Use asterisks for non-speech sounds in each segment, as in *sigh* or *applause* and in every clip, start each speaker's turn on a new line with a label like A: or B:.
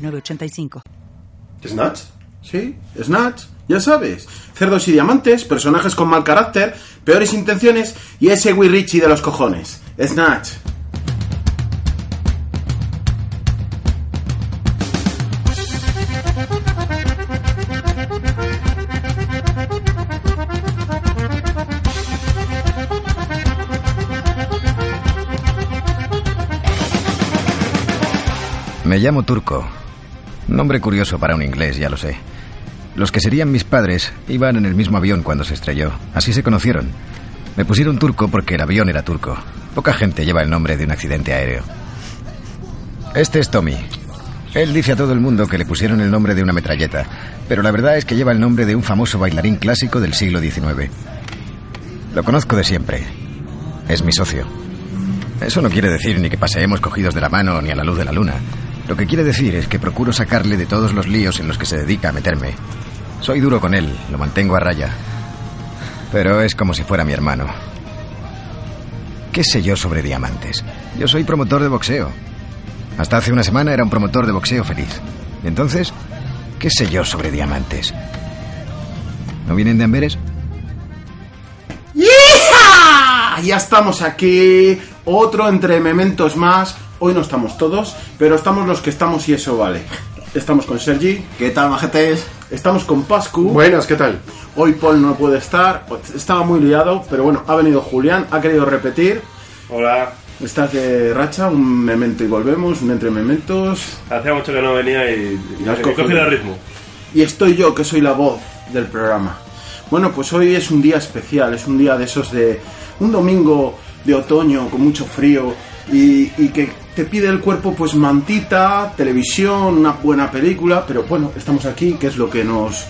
A: 906985.
B: ¿Snatch? Sí, Snatch. Ya sabes, cerdos y diamantes, personajes con mal carácter, peores intenciones y ese Guy Ritchie de los cojones. Snatch.
C: Me llamo Turco. Nombre curioso para un inglés, ya lo sé. Los que serían mis padres iban en el mismo avión cuando se estrelló. Así se conocieron. Me pusieron turco porque el avión era turco. Poca gente lleva el nombre de un accidente aéreo. Este es Tommy. Él dice a todo el mundo que le pusieron el nombre de una metralleta, pero la verdad es que lleva el nombre de un famoso bailarín clásico del siglo XIX. Lo conozco de siempre. Es mi socio. Eso no quiere decir ni que paseemos cogidos de la mano ni a la luz de la luna. Lo que quiere decir es que procuro sacarle de todos los líos en los que se dedica a meterme. Soy duro con él, lo mantengo a raya. Pero es como si fuera mi hermano. ¿Qué sé yo sobre diamantes? Yo soy promotor de boxeo. Hasta hace una semana era un promotor de boxeo feliz. ¿Y entonces? ¿Qué sé yo sobre diamantes? ¿No vienen de Amberes?
B: ¡Yeah! Ya estamos aquí. Otro entre mementos más. Hoy no estamos todos, pero estamos los que estamos y eso vale. Estamos con Sergi.
D: ¿Qué tal, majetes?
B: Estamos con Pascu.
E: Buenas, ¿qué tal?
B: Hoy Paul no puede estar. Estaba muy liado, pero bueno, ha venido Julián, ha querido repetir.
E: Hola.
B: Estás de racha, un memento y volvemos, un entre mementos.
E: Hacía mucho que no venía y, y
B: has cogido.
E: cogido el ritmo.
B: Y estoy yo, que soy la voz del programa. Bueno, pues hoy es un día especial, es un día de esos de un domingo de otoño con mucho frío y, y que te pide el cuerpo pues mantita, televisión, una buena película, pero bueno, estamos aquí, que es lo que nos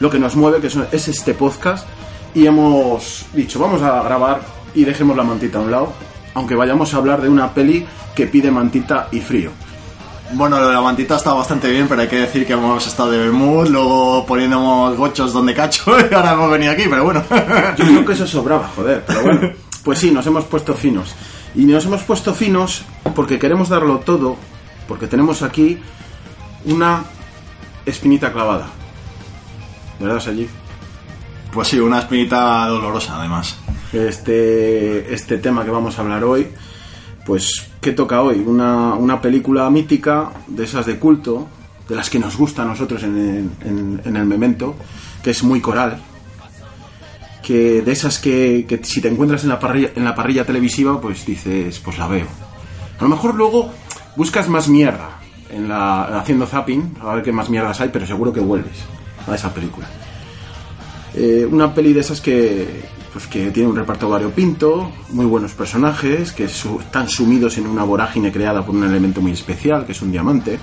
B: lo que nos mueve, que es, es este podcast y hemos dicho, vamos a grabar y dejemos la mantita a un lado, aunque vayamos a hablar de una peli que pide mantita y frío.
D: Bueno, lo de la mantita está bastante bien, pero hay que decir que hemos estado de Bermud, luego poniéndonos gochos donde cacho *laughs* y ahora hemos venido aquí, pero bueno.
B: Yo creo que eso sobraba, joder, pero bueno. Pues sí, nos hemos puesto finos. Y nos hemos puesto finos porque queremos darlo todo, porque tenemos aquí una espinita clavada. ¿Verdad, Sergi?
D: Pues sí, una espinita dolorosa además.
B: Este, este tema que vamos a hablar hoy, pues, ¿qué toca hoy? Una, una película mítica, de esas de culto, de las que nos gusta a nosotros en, en- en el memento, que es muy coral, que de esas que, que si te encuentras en la, parrilla, en la parrilla televisiva, pues dices, pues la veo. A lo mejor luego buscas más mierda en la, haciendo zapping, a ver qué más mierdas hay, pero seguro que vuelves a esa película. Eh, una peli de esas que, pues que tiene un reparto variopinto, muy buenos personajes, que están sumidos en una vorágine creada por un elemento muy especial, que es un diamante.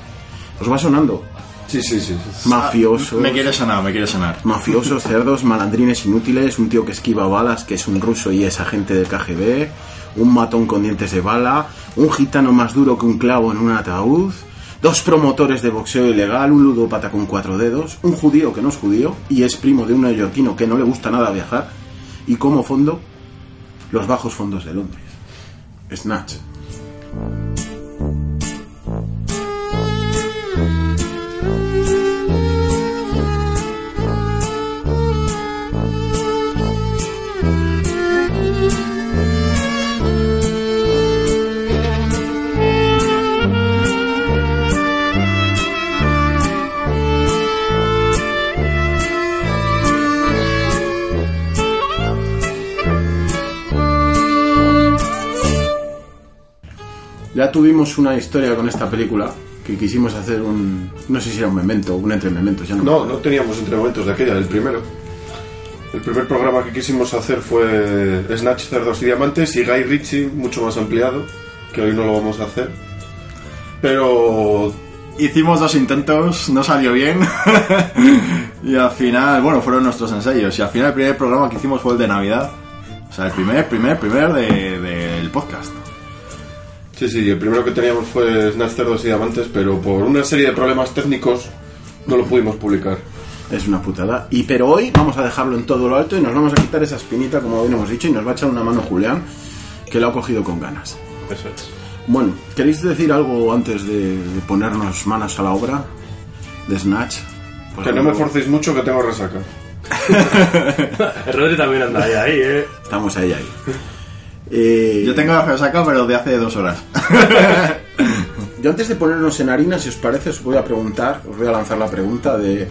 B: Os va sonando.
E: Sí, sí, sí.
B: Mafiosos.
D: Me quiere sonar, me quiere sonar.
B: Mafiosos, cerdos, malandrines inútiles, un tío que esquiva balas, que es un ruso y es agente del KGB, un matón con dientes de bala, un gitano más duro que un clavo en un ataúd, dos promotores de boxeo ilegal, un ludópata con cuatro dedos, un judío que no es judío y es primo de un neoyorquino que no le gusta nada viajar, y como fondo, los bajos fondos de Londres. Snatch. Ya tuvimos una historia con esta película que quisimos hacer un. No sé si era un memento, un entre mementos, ya no.
E: No, no teníamos entre momentos de aquella, el primero. El primer programa que quisimos hacer fue Snatch, Cerdos y Diamantes y Guy Ritchie, mucho más ampliado, que hoy no lo vamos a hacer. Pero
D: Hicimos dos intentos, no salió bien. *laughs* y al final, bueno, fueron nuestros ensayos. Y al final el primer programa que hicimos fue el de Navidad. O sea, el primer, primer, primer de- del podcast.
E: Sí, sí, el primero que teníamos fue Snatch Cerdos y Diamantes, pero por una serie de problemas técnicos no lo pudimos publicar.
B: Es una putada. Y pero hoy vamos a dejarlo en todo lo alto y nos vamos a quitar esa espinita, como bien hemos dicho, y nos va a echar una mano Julián, que lo ha cogido con ganas.
F: Eso es.
B: Bueno, ¿queréis decir algo antes de, ponernos manos a la obra de Snatch? Por
E: Que no me forcéis mucho que tengo resaca. *laughs* *laughs*
F: Rodri también anda ahí, ahí, eh.
B: Estamos ahí, ahí. Eh,
D: Yo tengo la resaca, pero de hace dos horas. *laughs*
B: Yo antes de ponernos en harina, si os parece, os voy a preguntar, os voy a lanzar la pregunta de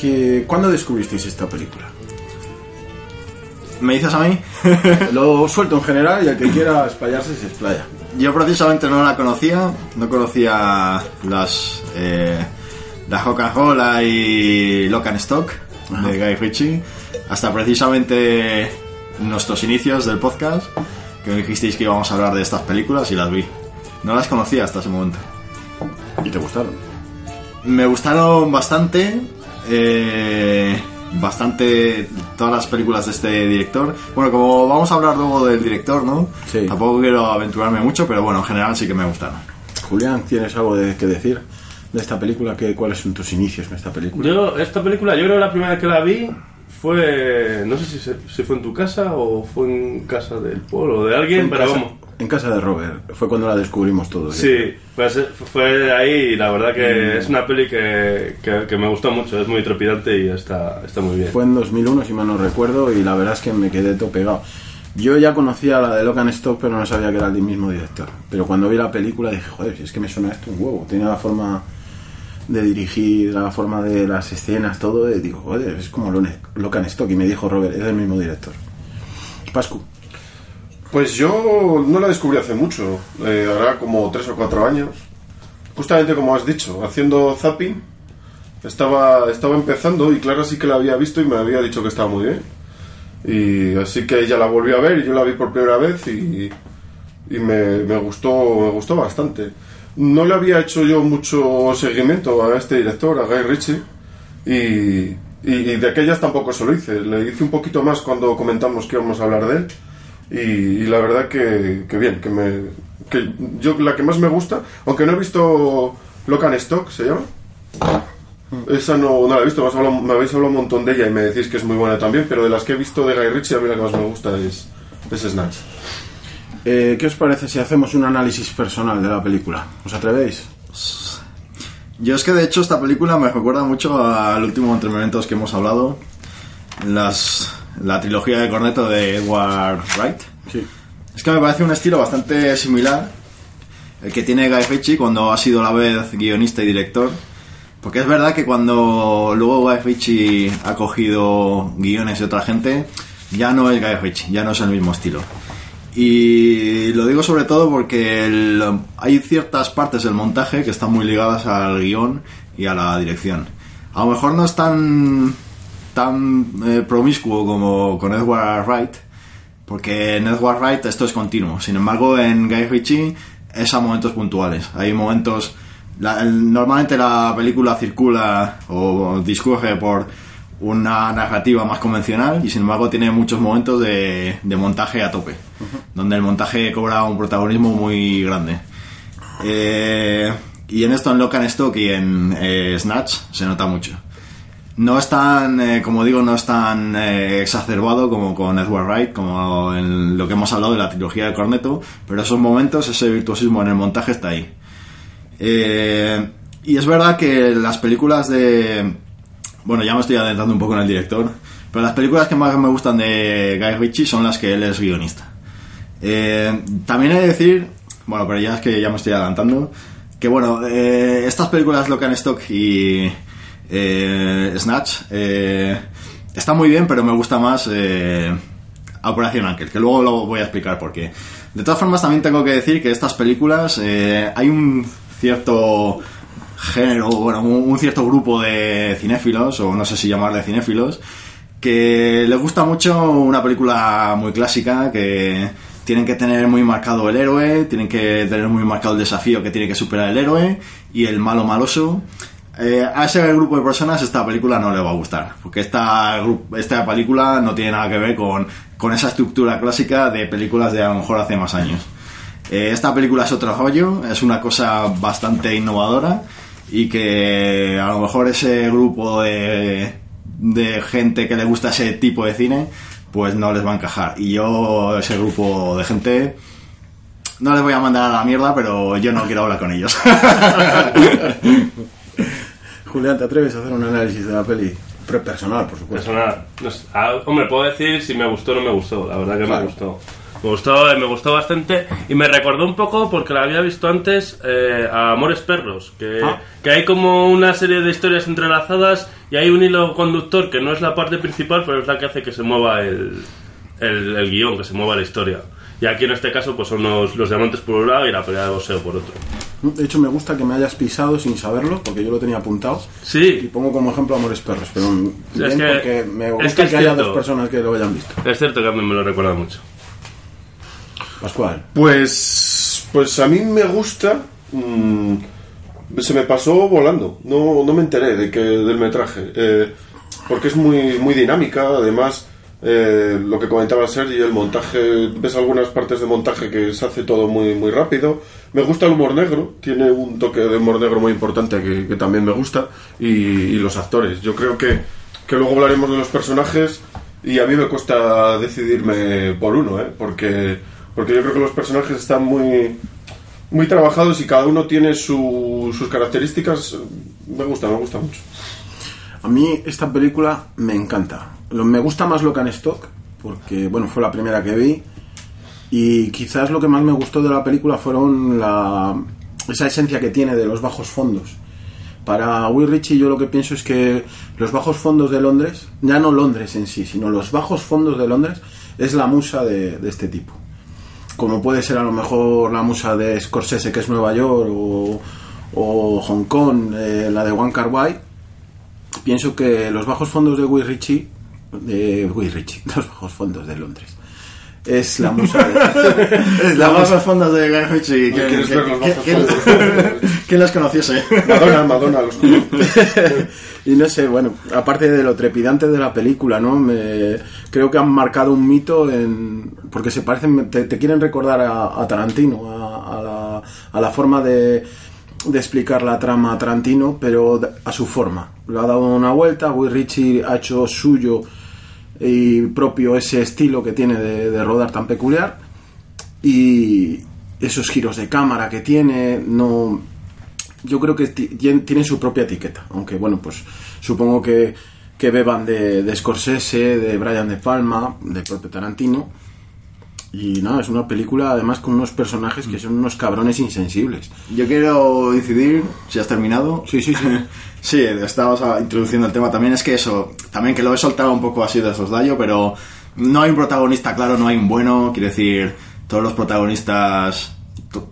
B: que ¿cuándo descubristeis esta película?
D: ¿Me dices a mí? *laughs*
B: Lo suelto en general y el que quiera explayarse se explaya.
D: Yo precisamente no la conocía, no conocía las eh, la Coca-Cola y Lock and Stock de Guy Ritchie, hasta precisamente nuestros inicios del podcast, que me dijisteis que íbamos a hablar de estas películas y las vi. No las conocía hasta ese momento.
B: ¿Y te gustaron?
D: Me gustaron bastante, eh, bastante todas las películas de este director. Bueno, como vamos a hablar luego del director, ¿no?
B: Sí.
D: Tampoco quiero aventurarme mucho, pero bueno, en general sí que me gustaron.
B: Julián, ¿tienes algo de, que decir de esta película? ¿Qué, ¿Cuáles son tus inicios en esta película?
F: Yo, esta película, yo creo que la primera vez que la vi fue. No sé si, se- si fue en tu casa o fue en casa del pueblo o de alguien,
B: en,
F: pero
B: casa,
F: vamos.
B: en casa de Robert. Fue cuando la descubrimos todos.
F: Sí, pues eh, fue ahí y la verdad que es una peli que, que, que me gustó mucho, es muy trepidante y está, está muy bien.
B: Fue en 2001, si mal no recuerdo, y la verdad es que me quedé todo pegado. Yo ya conocía la de Locan Stock, pero no sabía que era el mismo director. Pero cuando vi la película dije, joder, si es que me suena esto un huevo. Tenía la forma de dirigir, la forma de las escenas, todo. Y digo, joder, es como Locan Stock. Y me dijo Robert, es el mismo director. Pascu.
E: Pues yo no la descubrí hace mucho, eh, hará como tres o cuatro años. Justamente como has dicho, haciendo zapping, estaba, estaba empezando y Clara sí que la había visto y me había dicho que estaba muy bien. Y así que ella la volvió a ver y yo la vi por primera vez y, y me, me gustó, me gustó bastante. No le había hecho yo mucho seguimiento a este director, a Guy Ritchie, y, y- y de aquellas tampoco se lo hice. Le hice un poquito más cuando comentamos que íbamos a hablar de él. Y, y la verdad que, que bien, que me que yo la que más me gusta, aunque no he visto Locan Stock, ¿se llama? Esa no, no la he visto, me, hablado- me habéis hablado un montón de ella y me decís que es muy buena también, pero de las que he visto de Guy Ritchie, a mí la que más me gusta es, es Snatch.
B: Eh, ¿Qué os parece si hacemos un análisis personal de la película? ¿Os atrevéis?
D: Yo es que de hecho esta película me recuerda mucho al último entre momentos que hemos hablado, las, la trilogía de Corneto de Edward Wright.
B: Sí.
D: Es que me parece un estilo bastante similar el que tiene Guy Ritchie cuando ha sido a la vez guionista y director. Porque es verdad que cuando luego Guy Ritchie ha cogido guiones de otra gente, ya no es Guy Ritchie, ya no es el mismo estilo. Y lo digo sobre todo porque hay ciertas partes del montaje que están muy ligadas al guion y a la dirección. A lo mejor no es tan, tan eh, promiscuo como con Edward Wright, porque en Edward Wright esto es continuo. Sin embargo, en Guy Ritchie es a momentos puntuales. Hay momentos... la- normalmente la película circula o discurre por una narrativa más convencional y sin embargo tiene muchos momentos de, de montaje a tope, donde el montaje cobra un protagonismo muy grande. Eh, y en esto, en Lock and Stock y en eh, Snatch, se nota mucho. No es tan, eh, como digo, no es tan eh, exacerbado como con Edward Wright, como en lo que hemos hablado de la trilogía de Corneto, pero esos momentos, ese virtuosismo en el montaje está ahí. Eh, y es verdad que las películas de... Bueno, ya me estoy adentrando un poco en el director, pero las películas que más me gustan de Guy Ritchie son las que él es guionista. Eh, también he de decir, bueno, pero ya es que ya me estoy adelantando, que bueno, eh, estas películas Lock and Stock y eh, Snatch eh, están muy bien, pero me gusta más Operación Ángel, que luego lo voy a explicar por qué. De todas formas, también tengo que decir que estas películas hay un cierto género, bueno, un, cierto grupo de cinéfilos, o no sé si llamarle cinéfilos, que les gusta mucho una película muy clásica que tienen que tener muy marcado el héroe, tienen que tener muy marcado el desafío que tiene que superar el héroe y el malo maloso. Eh, a ese grupo de personas esta película no le va a gustar, porque esta, esta película no tiene nada que ver con, con esa estructura clásica de películas de a lo mejor hace más años. Eh, esta película es otro rollo, es una cosa bastante innovadora y que a lo mejor ese grupo de, de gente que le gusta ese tipo de cine pues no les va a encajar. Y yo, ese grupo de gente, no les voy a mandar a la mierda, pero yo no quiero hablar con ellos. *laughs*
B: Julián, ¿te atreves a hacer un análisis de la peli? Pre- Personal, por supuesto.
F: Personal. No sé. Ah, hombre, puedo decir si me gustó o no me gustó. La verdad que
B: Claro.
F: me gustó. Me gustó, me gustó bastante y me recordó un poco porque la había visto antes eh, a Amores Perros, que,
B: Ah.
F: que hay como una serie de historias entrelazadas y hay un hilo conductor que no es la parte principal, pero es la que hace que se mueva el, el, el guion, que se mueva la historia. Y aquí en este caso pues son los, los diamantes por un lado y la pelea de boxeo por otro.
B: De hecho, me gusta que me hayas pisado sin saberlo, porque yo lo tenía apuntado. Y
F: Sí,
B: pongo como ejemplo Amores Perros, pero
F: es que-
B: porque me
F: es
B: gusta
F: que
B: que,
F: es
B: haya
F: cierto.
B: dos personas que lo hayan visto.
F: es cierto que a mí me lo recuerda mucho.
B: Pascual.
E: Pues, pues a mí me gusta. mm, se me pasó volando. No, no me enteré de que del metraje. eh, porque es muy, muy dinámica. Además, eh, lo que comentaba Sergi, el montaje. Ves algunas partes de montaje que se hace todo muy, muy rápido. Me gusta el humor negro. Tiene un toque de humor negro muy importante que, también me gusta. Y, y los actores. Yo creo que, que luego hablaremos de los personajes. Y a mí me cuesta decidirme por uno, ¿eh? Porque, porque yo creo que los personajes están muy, muy trabajados y cada uno tiene su- sus características. Me gusta, me gusta mucho.
B: A mí esta película me encanta. Lo- me gusta más Locan Stock, porque bueno, fue la primera que vi. Y quizás lo que más me gustó de la película fueron la, esa esencia que tiene de los bajos fondos. Para Will Ritchie yo lo que pienso es que los bajos fondos de Londres, ya no Londres en sí, sino los bajos fondos de Londres, es la musa de este tipo. Como puede ser a lo mejor la musa de Scorsese, que es Nueva York, o, Hong Kong, eh, la de One Car pienso que los bajos fondos de Will Ritchie, de Will Ritchie, *laughs* los bajos fondos de Londres, es la musa de, *laughs* es la
D: bajos fondos de Guy Ritchie. ¿quién-
E: ¿Quieres ver los
D: quién-
E: bajos
D: quién-
E: fondos?
D: ¿Quién las conociese?
E: Madonna, Madonna, los *laughs*
B: y no sé, bueno, aparte de lo trepidante de la película, ¿no? Me, creo que han marcado un mito en, porque se parecen, te, te quieren recordar a, a Tarantino, a, a la, a la forma de, de explicar la trama a Tarantino, pero a su forma. Le ha dado una vuelta, Will Ritchie ha hecho suyo y propio ese estilo que tiene de, rodar tan peculiar y esos giros de cámara que tiene, no yo creo que ti- tien- tiene su propia etiqueta, aunque bueno, pues supongo que, que beban de, de Scorsese, de Brian De Palma, del propio Tarantino. Y nada, es una película además con unos personajes que son unos cabrones insensibles.
D: Yo quiero incidir, si has terminado.
B: Sí, sí, sí. *laughs*
D: Sí, estabas ah, introduciendo el tema. También es que eso, también que lo he soltado un poco así de soslayo, pero no hay un protagonista claro, no hay un bueno. Quiero decir, todos los protagonistas.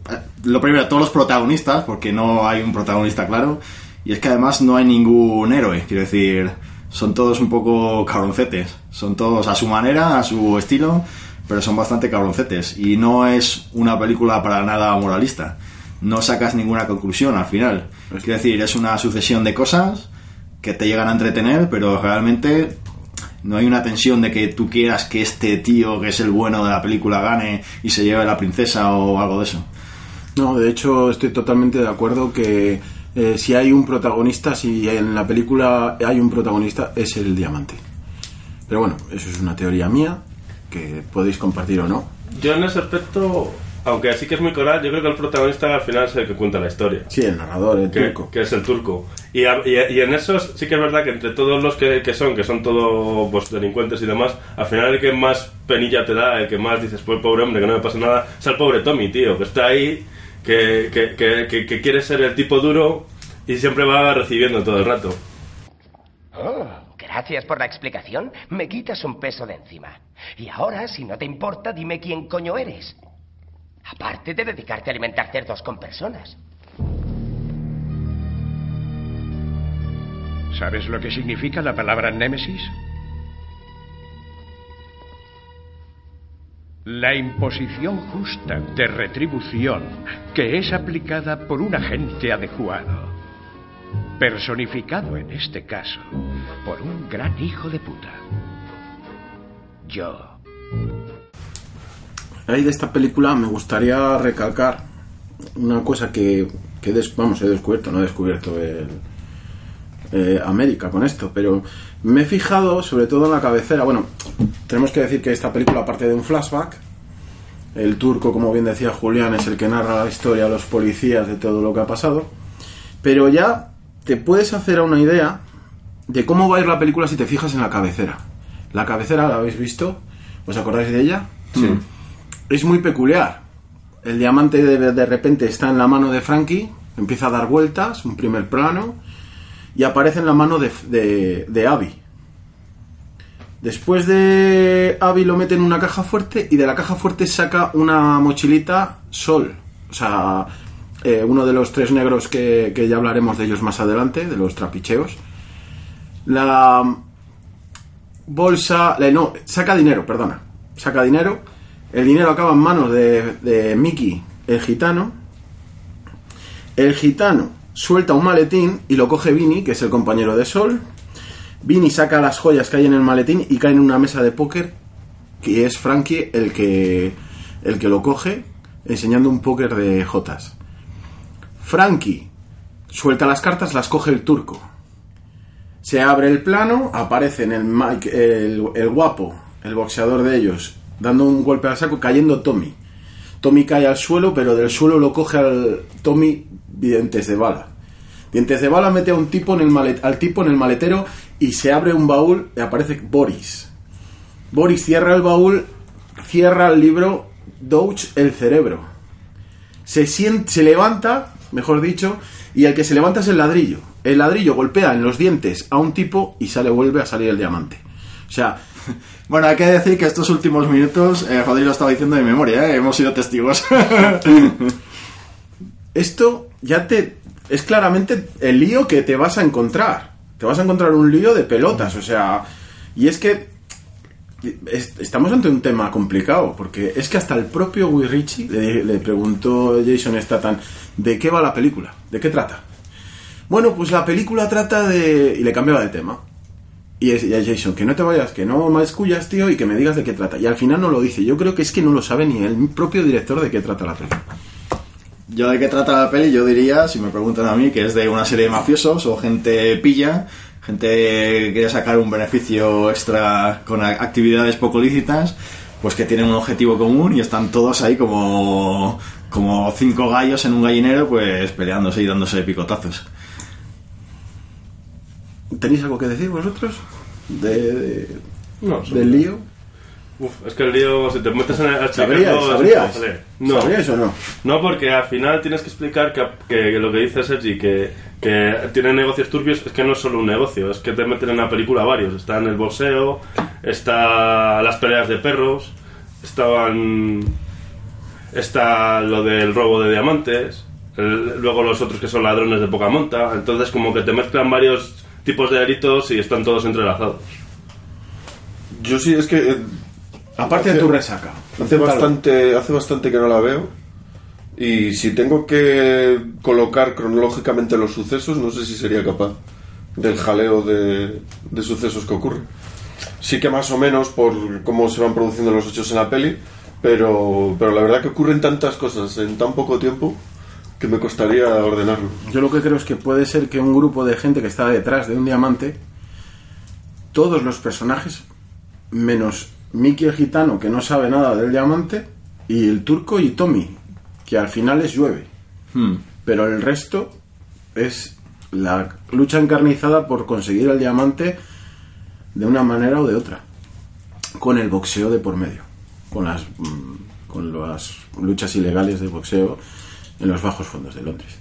D: eh, Lo primero, todos los protagonistas, porque no hay un protagonista claro. Y es que además no hay ningún héroe. Quiero decir, son todos un poco cabroncetes. Son todos a su manera, a su estilo, pero son bastante cabroncetes. Y no es una película para nada moralista. No sacas ninguna conclusión al final. Quiero decir, es una sucesión de cosas que te llegan a entretener, pero realmente no hay una tensión de que tú quieras que este tío, que es el bueno de la película, gane y se lleve la princesa o algo de eso.
B: No, de hecho estoy totalmente de acuerdo que eh, si hay un protagonista, si en la película hay un protagonista, es el diamante. Pero bueno, eso es una teoría mía que podéis compartir o no.
F: Yo en ese aspecto, aunque así que es muy coral, yo creo que el protagonista al final es el que cuenta la historia.
B: Sí, el narrador, el
F: que,
B: turco.
F: que es el turco. Y, a- y- y en esos sí que es verdad que entre todos los que, que son, que son todos pues, delincuentes y demás, al final el que más penilla te da, el que más dices, pues pobre hombre, que no me pasa nada, es el pobre Tommy, tío, que está ahí, que, que, que, que- que quiere ser el tipo duro y siempre va recibiendo todo el rato.
G: Oh, gracias por la explicación. Me quitas un peso de encima. Y ahora, si no te importa, dime quién coño eres. Aparte de dedicarte a alimentar cerdos con personas.
H: ¿Sabes lo que significa la palabra némesis? La imposición justa de retribución que es aplicada por un agente adecuado. Personificado en este caso por un gran hijo de puta. Yo.
B: Ahí de esta película me gustaría recalcar una cosa que, que des- vamos, he descubierto, no he descubierto el, eh, América con esto, pero me he fijado sobre todo en la cabecera. Bueno, tenemos que decir que esta película parte de un flashback. El turco, como bien decía Julián, es el que narra la historia a los policías de todo lo que ha pasado. Pero ya te puedes hacer una idea de cómo va a ir la película si te fijas en la cabecera. La cabecera, ¿la habéis visto? ¿Os acordáis de ella?
E: Sí.
B: Es muy peculiar. El diamante de, de repente está en la mano de Frankie, empieza a dar vueltas, un primer plano, y aparece en la mano de, de, de Abby. Después de Abby lo mete en una caja fuerte y de la caja fuerte saca una mochilita Sol. O sea, eh, uno de los tres negros que, que ya hablaremos de ellos más adelante, de los trapicheos. La bolsa... eh, no, saca dinero, perdona. Saca dinero. El dinero acaba en manos de, de Mickey, el gitano. El gitano suelta un maletín y lo coge Vinny, que es el compañero de Sol. Vinny saca las joyas que hay en el maletín y cae en una mesa de póker, que es Frankie el que, el que lo coge, enseñando un póker de jotas. Frankie suelta las cartas, las coge el turco. Se abre el plano, aparece el, Mike- el, guapo, el boxeador de ellos, dando un golpe al saco, cayendo Tommy. Tommy cae al suelo, pero del suelo lo coge al Tommy dientes de bala. Dientes de bala mete a un tipo en el malet- al tipo en el maletero y se abre un baúl aparece Boris. Boris cierra el baúl, cierra el libro Douch el cerebro. Se, sien- se levanta, mejor dicho, y el que se levanta es el ladrillo. El ladrillo golpea en los dientes a un tipo y sale vuelve a salir el diamante. O sea, *laughs*
D: Bueno, hay que decir que estos últimos minutos, eh, lo estaba diciendo de memoria, ¿eh? hemos sido testigos. *laughs*
B: esto ya te es claramente el lío que te vas a encontrar. Te vas a encontrar un lío de pelotas, o sea, y es que estamos ante un tema complicado, porque es que hasta el propio Guy Ritchie le, le preguntó Jason Statham de qué va la película, de qué trata. Bueno, pues la película trata de... y le cambiaba de tema. Y es, y Jason, que no te vayas, que no me escullas, tío, y que me digas de qué trata. Y al final no lo dice. Yo creo que es que no lo sabe ni el propio director de qué trata la película.
D: Yo de qué trata la peli, yo diría, si me preguntan a mí, que es de una serie de mafiosos o gente pilla, gente que quiere sacar un beneficio extra con actividades poco lícitas, pues que tienen un objetivo común y están todos ahí como, como cinco gallos en un gallinero, pues peleándose y dándose picotazos.
B: ¿Tenéis algo que decir vosotros? De, de-
F: No,
B: del lío.
F: Uf, es que el lío, si te metes en el a
B: ¿Sabríais?
F: explicarlo, es
B: ¿Sabríais?
F: imposible. No.
B: ¿Sabríais o no?
F: No, porque al final tienes que explicar que, que lo que dice Sergi, que, que tiene negocios turbios, es que no es solo un negocio, es que te meten en la película varios. Está en el boxeo, está las peleas de perros, estaban está lo del robo de diamantes, el- luego los otros que son ladrones de poca monta. Entonces, como que te mezclan varios tipos de delitos y están todos entrelazados.
E: Yo sí, es que
B: Aparte de tu resaca.
E: hace bastante, hace bastante que no la veo. Y si tengo que colocar cronológicamente los sucesos, no sé si sería capaz del jaleo de, de sucesos que ocurren. Sí que más o menos por cómo se van produciendo los hechos en la peli, pero, pero la verdad que ocurren tantas cosas en tan poco tiempo que me costaría ordenarlo.
B: Yo lo que creo es que puede ser que un grupo de gente que está detrás de un diamante, todos los personajes, menos Mickey el gitano, que no sabe nada del diamante, y el turco y Tommy, que al final les llueve.
D: Hmm.
B: Pero el resto es la lucha encarnizada por conseguir el diamante de una manera o de otra. Con el boxeo de por medio. Con las, mm, con las luchas ilegales de boxeo en los bajos fondos de Londres.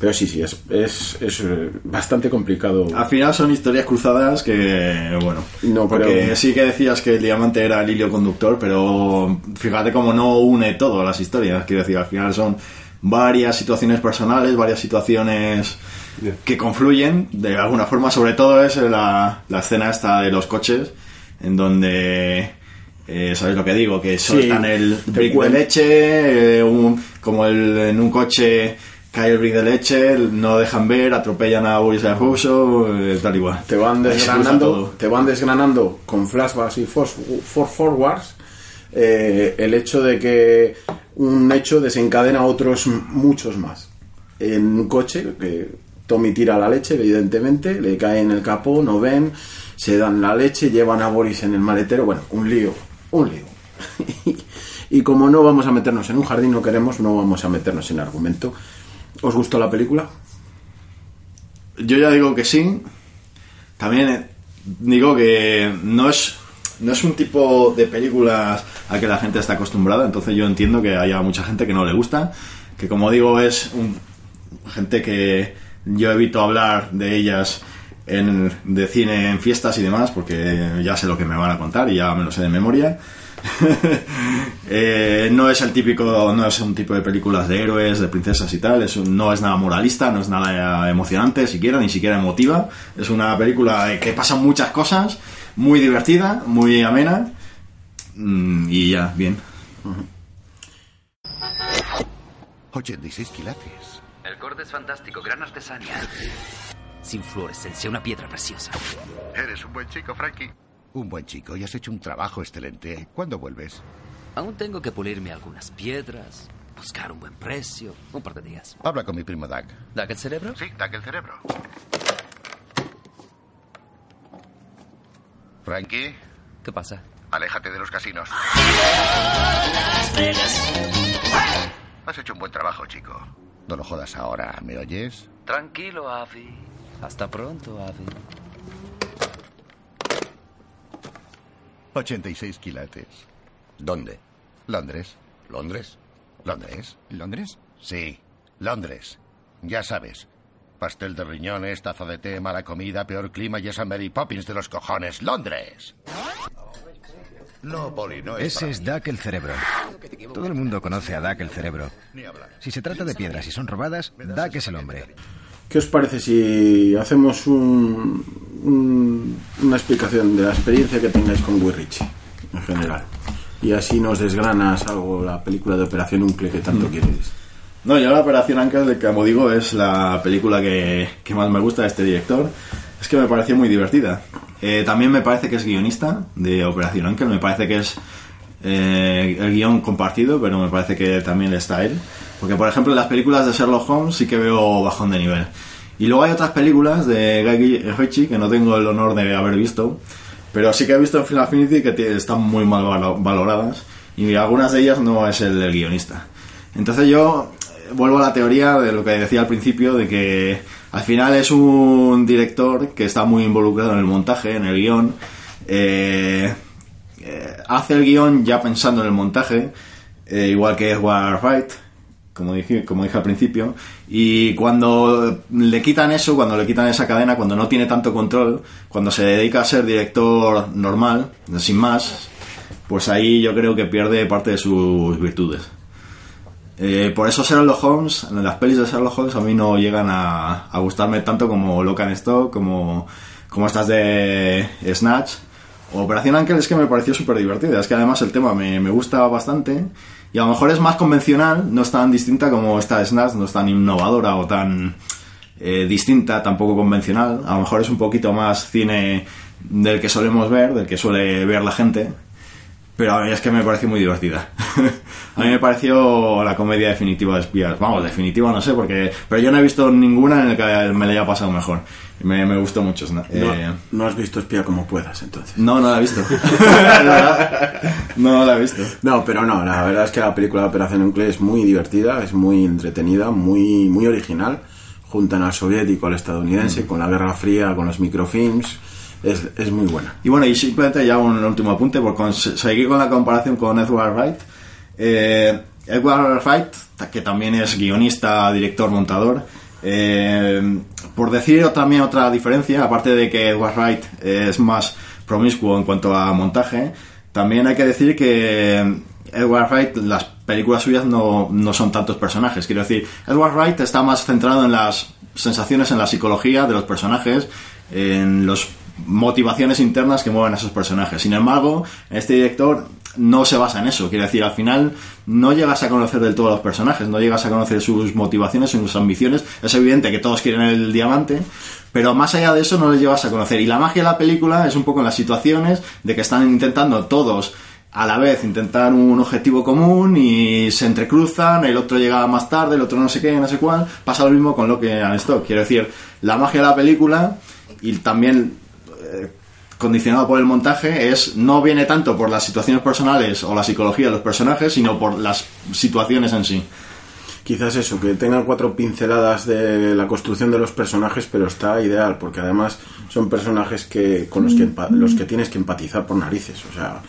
B: Pero sí, sí, es, es, es, eh, bastante complicado.
D: Al final son historias cruzadas que, bueno,
B: No,
D: porque
B: pero-
D: sí que decías que el diamante era el hilo conductor, pero fíjate cómo no une todo las historias. Quiero decir, al final son varias situaciones personales, varias situaciones que confluyen de alguna forma. Sobre todo es la, la escena esta de los coches, en donde Eh, ¿Sabéis lo que digo? Que sueltan el brick de leche, eh, un- como el, en un coche cae el brick de leche, no dejan ver, atropellan a Boris Russo, eh, tal igual.
B: te van desgranando, te van desgranando con flashbacks y for, for forwards eh, el hecho de que un hecho desencadena otros muchos más. En un coche que Tommy tira la leche, evidentemente, le cae en el capó, no ven, se dan la leche, llevan a Boris en el maletero, bueno, un lío, un lío. *laughs* y como no vamos a meternos en un jardín, no queremos, no vamos a meternos en argumento. ¿Os gustó la película?
D: Yo ya digo que sí. También eh, digo que no es, no es un tipo de películas a que la gente está acostumbrada, entonces yo entiendo que haya mucha gente que no le gusta, que como digo es gente que yo evito hablar de ellas en, de cine en fiestas y demás, porque ya sé lo que me van a contar y ya me lo sé de memoria. *laughs* Eh, no es el típico, no es un tipo de películas de héroes, de princesas y tal, es un- no es nada moralista, no es nada emocionante siquiera, ni siquiera emotiva. Es una película que pasan muchas cosas, muy divertida, muy amena mm, y ya, bien.
I: 86 quilates.
J: El corte es fantástico, gran artesanía. Sin fluorescencia, una piedra preciosa.
I: Eres un buen chico, Frankie. Un buen chico y has hecho un trabajo excelente. ¿Cuándo vuelves?
J: Aún tengo que pulirme algunas piedras, buscar un buen precio, un par de días.
I: Habla con mi primo Doug.
J: ¿Da que el cerebro?
I: Sí, Doug el cerebro. Frankie,
J: ¿Qué pasa?
I: aléjate de los casinos. Has hecho un buen trabajo, chico. No lo jodas ahora, ¿me oyes?
J: Tranquilo, Avi. Hasta pronto, Avi.
I: 86 quilates. ¿Dónde? Londres. ¿Londres? ¿Londres?
K: ¿Londres?
I: Sí, Londres. Ya sabes. Pastel de riñones, taza de té, mala comida, peor clima y esa Mary Poppins de los cojones. ¡Londres! No, Poli, no es
C: Ese
I: para
C: es
I: mí.
C: Duck el cerebro. Todo el mundo conoce a Duck el cerebro.
I: Ni hablar.
C: Si se trata de piedras y son robadas, Duck es el hombre.
B: ¿Qué os parece si hacemos un- un- una explicación de la experiencia que tengáis con Guy Ritchie en general? Y así nos desgranas algo la película de Operación Uncle que tanto quieres.
D: No, yo la Operación Ángel, como digo, es la película que, que más me gusta de este director. Es que me pareció muy divertida. Eh, también me parece que es guionista de Operación Ángel. Me parece que es eh, el guion compartido, pero me parece que también está él. Porque, por ejemplo, en las películas de Sherlock Holmes sí que veo bajón de nivel. Y luego hay otras películas de Guy Ritchie que no tengo el honor de haber visto, pero sí que he visto en Film Affinity que están muy mal valo- valoradas y algunas de ellas no es el, el guionista. Entonces yo eh, vuelvo a la teoría de lo que decía al principio, de que al final es un director que está muy involucrado en el montaje, en el guion, eh, eh, hace el guion ya pensando en el montaje, igual que Edward Wright, como dije, como dije al principio, y cuando le quitan eso, cuando le quitan esa cadena, cuando no tiene tanto control, cuando se dedica a ser director normal, sin más, pues ahí yo creo que pierde parte de sus virtudes. Eh, por eso Sherlock Holmes, las pelis de Sherlock Holmes a mí no llegan a, a gustarme tanto como Lock and Stock, como, como estas de Snatch. Operación Ángel es que me pareció súper divertida, es que además el tema me, me gusta bastante y a lo mejor es más convencional, no es tan distinta como esta de no es tan innovadora o tan eh, distinta, tampoco convencional, a lo mejor es un poquito más cine del que solemos ver, del que suele ver la gente, pero a mí es que me pareció muy divertida. *laughs* a mí me pareció la comedia definitiva de espías. Vamos, definitiva no sé, porque pero yo no he visto ninguna en la que me la haya pasado mejor. Me, me gustó mucho. ¿no?
B: No,
D: Eh,
B: no has visto Espía como puedas, entonces.
D: no, no la he visto. *laughs* *laughs* Verdad, no la he visto.
B: No, pero no, la verdad es que la película de Operación Uncle es muy divertida, es muy entretenida, muy, muy original. Juntan al soviético, al estadounidense, con la Guerra Fría, con los microfilms. Es, es muy buena.
D: Y bueno, y simplemente ya un último apunte, por con- seguir con la comparación con Edward Wright. Eh, Edward Wright, que también es guionista, director, montador. eh, por decir también otra diferencia, aparte de que Edward Wright es más promiscuo en cuanto a montaje, también hay que decir que Edward Wright, las películas suyas no, no son tantos personajes. Quiero decir, Edward Wright está más centrado en las sensaciones, en la psicología de los personajes, en las motivaciones internas que mueven a esos personajes. Sin embargo, este director no se basa en eso. Quiero decir, al final no llegas a conocer del todo a los personajes, no llegas a conocer sus motivaciones, sus ambiciones. Es evidente que todos quieren el diamante, pero más allá de eso no les llevas a conocer. Y la magia de la película es un poco en las situaciones de que están intentando todos a la vez intentar un objetivo común y se entrecruzan, el otro llega más tarde, el otro no sé qué, no sé cuál. Pasa lo mismo con lo que han Stock. Quiero decir, la magia de la película y también eh, condicionado por el montaje es no viene tanto por las situaciones personales o la psicología de los personajes, sino por las situaciones en sí.
B: Quizás eso, que tengan cuatro pinceladas de la construcción de los personajes, pero está ideal, porque además son personajes que con los que, empa- los que tienes que empatizar por narices. O sea,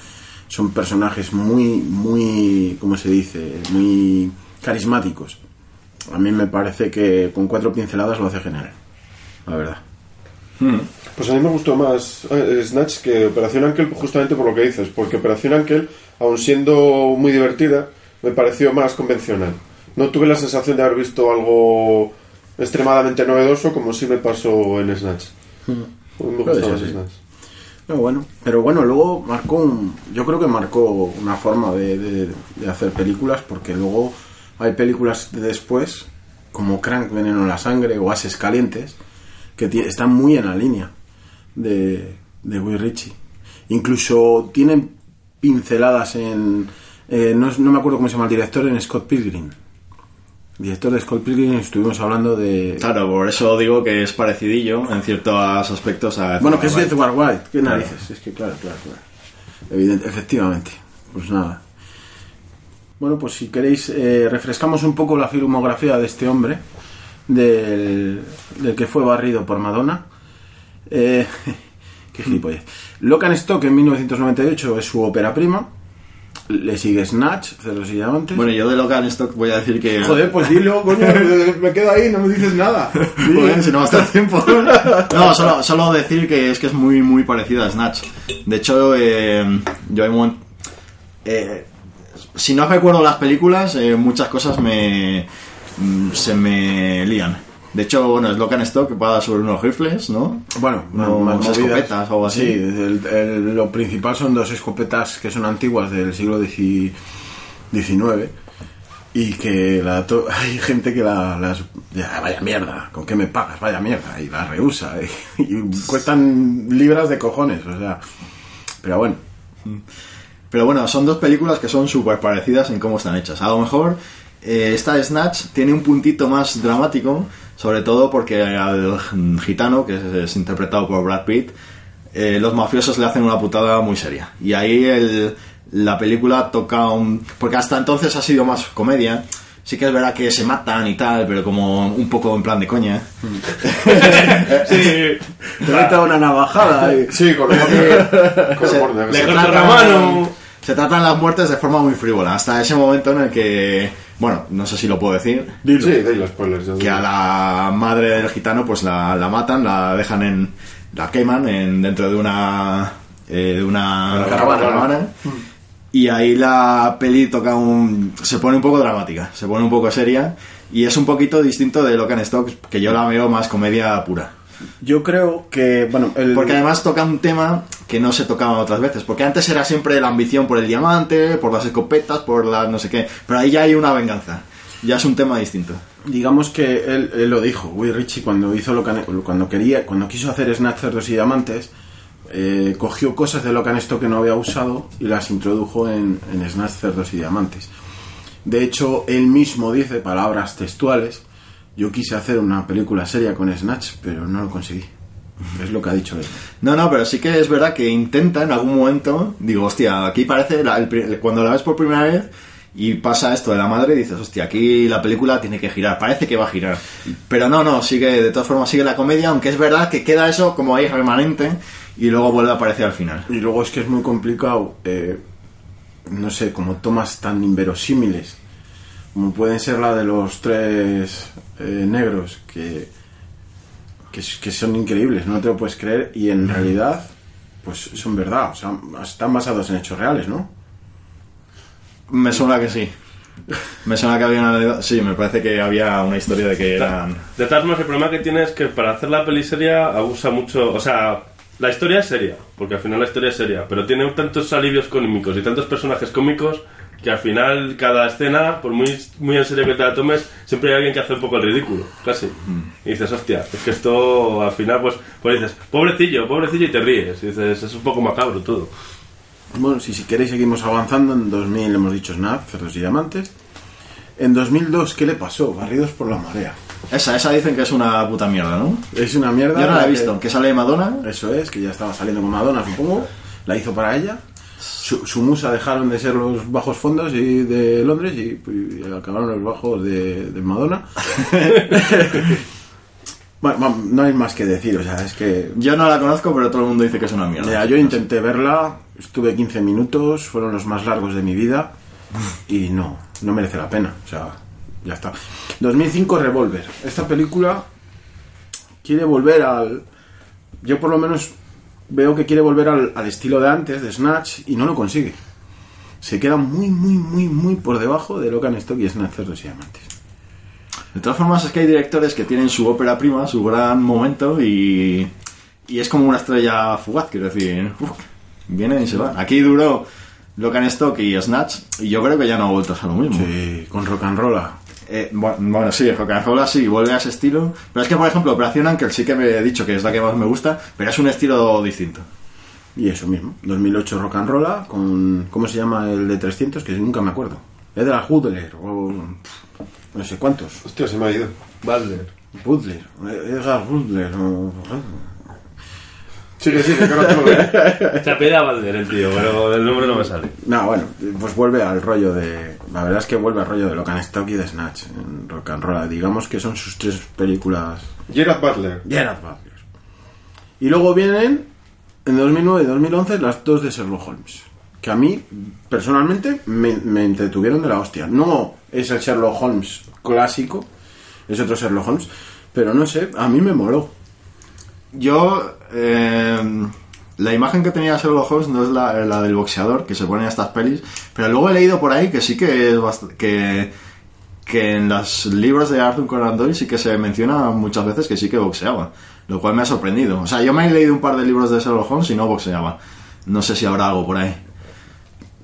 B: son personajes muy, muy, ¿cómo se dice? Muy carismáticos. A mí me parece que con cuatro pinceladas lo hace genial, la verdad.
E: Pues a mí me gustó más eh, Snatch que Operación Ángel justamente por lo que dices, porque Operación Ángel, aun siendo muy divertida, me pareció más convencional. No tuve la sensación de haber visto algo extremadamente novedoso como sí me pasó en Snatch. Mí me gustó más
B: sí.
E: Snatch.
B: No, bueno, pero bueno, luego marcó un, yo creo que marcó una forma de, de- de hacer películas, porque luego hay películas de después, como Crank, Veneno en la Sangre o Ases Calientes, que están muy en la línea de, de Guy Ritchie. Incluso tienen pinceladas en, eh, no, es- no me acuerdo cómo se llama el director, en Scott Pilgrim. Director de Scott Pilgrim, estuvimos hablando de...
D: Claro, por eso digo que es parecidillo en ciertos aspectos a...
B: Bueno, que es de
D: Edward
B: White, qué
D: Claro.
B: narices, es que claro, claro, claro. Evidente, efectivamente. Pues nada. Bueno, pues si queréis, eh, refrescamos un poco la filmografía de este hombre, del, del que fue barrido por Madonna. Eh, *laughs* qué gilipollez. Locan Stock en 1998 es su ópera prima. Le sigue Snatch, Diamantes.
D: Bueno, yo de Logan Stock voy a decir que...
B: Joder, pues dilo, coño, *laughs* me quedo ahí, no me dices nada.
D: Joder, si no va a estar tiempo. *laughs* No, solo, solo decir que es que es muy, muy parecida a Snatch. De hecho, eh, yo hay un eh, si no recuerdo las películas, eh, muchas cosas me se me lían. De hecho, bueno, es Stock que va sobre unos rifles, ¿no?
B: Bueno,
D: No, unas escopetas o algo así.
B: Sí, el- el- lo principal son dos escopetas que son antiguas del siglo XIX y que la to- *laughs* hay gente que la- las... ya, vaya mierda, ¿con qué me pagas? Vaya mierda, y la rehúsa. Y, *laughs* y cuestan libras de cojones, o sea... Pero bueno,
D: Pero bueno, son dos películas que son súper parecidas en cómo están hechas. A lo mejor eh, esta Snatch tiene un puntito más dramático, sobre todo porque al gitano, que es, es interpretado por Brad Pitt, eh, los mafiosos le hacen una putada muy seria. Y ahí el- la película toca un... Porque hasta entonces ha sido más comedia. Sí que es verdad que se matan y tal, pero como un poco en plan de coña. *laughs*
F: Sí.
B: te una navajada. y-
E: Sí, con el *laughs* con el borde, que
F: le
E: se-
F: corta la mano.
D: Se tratan las muertes de forma muy frívola, hasta ese momento en el que, bueno, no sé si lo puedo decir,
E: Sí, de los spoilers.
D: que a la madre del gitano pues la, la matan, la dejan en, la queman en, dentro de una, eh, de una
E: caravana.
D: caravana. Y ahí la peli toca un, se pone un poco dramática, se pone un poco seria y es un poquito distinto de Locan Stock, que yo la veo más comedia pura.
B: Yo creo que, bueno, el...
D: Porque además toca un tema que no se tocaba otras veces. Porque antes era siempre la ambición por el diamante, por las escopetas, por las no sé qué. Pero ahí ya hay una venganza. Ya es un tema distinto.
B: digamos que él, él lo dijo, Will Richie cuando hizo lo cuando quería, cuando quiso hacer Snatch Cerdos y Diamantes, eh, cogió cosas de Locan Stock que no había usado y las introdujo en, en Snatch Cerdos y Diamantes. De hecho, él mismo dice palabras textuales, yo quise hacer una película seria con Snatch, pero no lo conseguí. Es lo que ha dicho él.
D: No, no, pero sí que es verdad que intenta en algún momento. Digo, hostia, aquí parece. la- el pri- cuando la ves por primera vez y pasa esto de la madre, dices, hostia, aquí la película tiene que girar. Parece que va a girar. Pero no, no, sigue, de todas formas, sigue la comedia, aunque es verdad que queda eso como ahí remanente y luego vuelve a aparecer al final.
B: Y luego es que es muy complicado, eh, no sé, como tomas tan inverosímiles, como pueden ser la de los tres eh, negros, que, que, son increíbles, no te lo puedes creer, y en realidad, pues son verdad, o sea, están basados en hechos reales, ¿no?
D: Me suena que sí. Me suena que había una... Sí, me parece que había una historia de que eran...
F: De todas formas, el problema que tiene es que para hacer la peli seria abusa mucho. O sea, la historia es seria, porque al final la historia es seria, pero tiene tantos alivios cómicos y tantos personajes cómicos que al final cada escena, por muy, muy en serio que te la tomes, siempre hay alguien que hace un poco el ridículo, casi. Y dices, hostia, es que esto al final, pues, pues dices, pobrecillo, pobrecillo, y te ríes. Y dices, es un poco macabro todo.
B: Bueno, si, si queréis seguimos avanzando. En 2000 hemos dicho Snap, Cerdos y Diamantes. En 2002, ¿qué le pasó? Barridos por la marea.
D: Esa, esa dicen que es una puta mierda, ¿no?
B: Es una mierda.
D: Yo no la he
B: que-
D: visto, que sale Madonna.
B: Eso es, que ya estaba saliendo con Madonna, supongo. La hizo para ella. Su, su musa dejaron de ser los bajos fondos y de Londres y, y acabaron los bajos de, de Madonna. *laughs* bueno, bueno, no hay más que decir, o sea, es que...
D: Yo no la conozco, pero todo el mundo dice que es una mierda.
B: Mira, yo intenté verla, estuve 15 minutos, fueron los más largos de mi vida y no, no merece la pena, o sea, ya está. 2005 Revolver. Esta película quiere volver al... Yo por lo menos veo que quiere volver al, al estilo de antes, de Snatch, y no lo consigue. Se queda muy, muy, muy, muy por debajo de Locan Stock y Snatch y Diamantes.
D: De todas formas, es que hay directores que tienen su ópera prima, su gran momento y, y es como una estrella fugaz, quiero decir. uf, vienen y se van. Aquí duró Locan Stock y Snatch y yo creo que ya no ha vuelto a ser lo mismo.
B: Sí, con Rock and Roll.
D: Eh, bueno, bueno, sí, Rock and Roll sí, vuelve a ese estilo. Pero es que, por ejemplo, Operación Ankel sí que me he dicho que es la que más me gusta, pero es un estilo distinto.
B: Y eso mismo, 2008 Rock and Roll con... ¿Cómo se llama el de 300? Que nunca me acuerdo. Edgar Hudler o... No sé cuántos.
E: Hostia, se me ha ido.
F: Balder.
B: Hudler. Edgar Hudler o...
E: Sigue, que te lo veo.
F: Se apela Balder el tío, pero el nombre no me sale.
B: No, bueno, pues vuelve al rollo de... La verdad es que vuelve al rollo de Locan Stock y de Snatch en Rock and Roll. Digamos que son sus tres películas...
E: Gerard Butler.
B: Gerard Butler. Y luego vienen, en 2009 y 2011, las dos de Sherlock Holmes. Que a mí, personalmente, me, me entretuvieron de la hostia. No es el Sherlock Holmes clásico, es otro Sherlock Holmes, pero no sé, a mí me moló.
D: Yo, eh, la imagen que tenía Sherlock Holmes no es la, la del boxeador que se pone en estas pelis, pero luego he leído por ahí que sí que es bast- que, que en los libros de Arthur Conan Doyle sí que se menciona muchas veces que sí que boxeaba, lo cual me ha sorprendido. O sea, yo me he leído un par de libros de Sherlock Holmes y no boxeaba. No sé si habrá algo por ahí.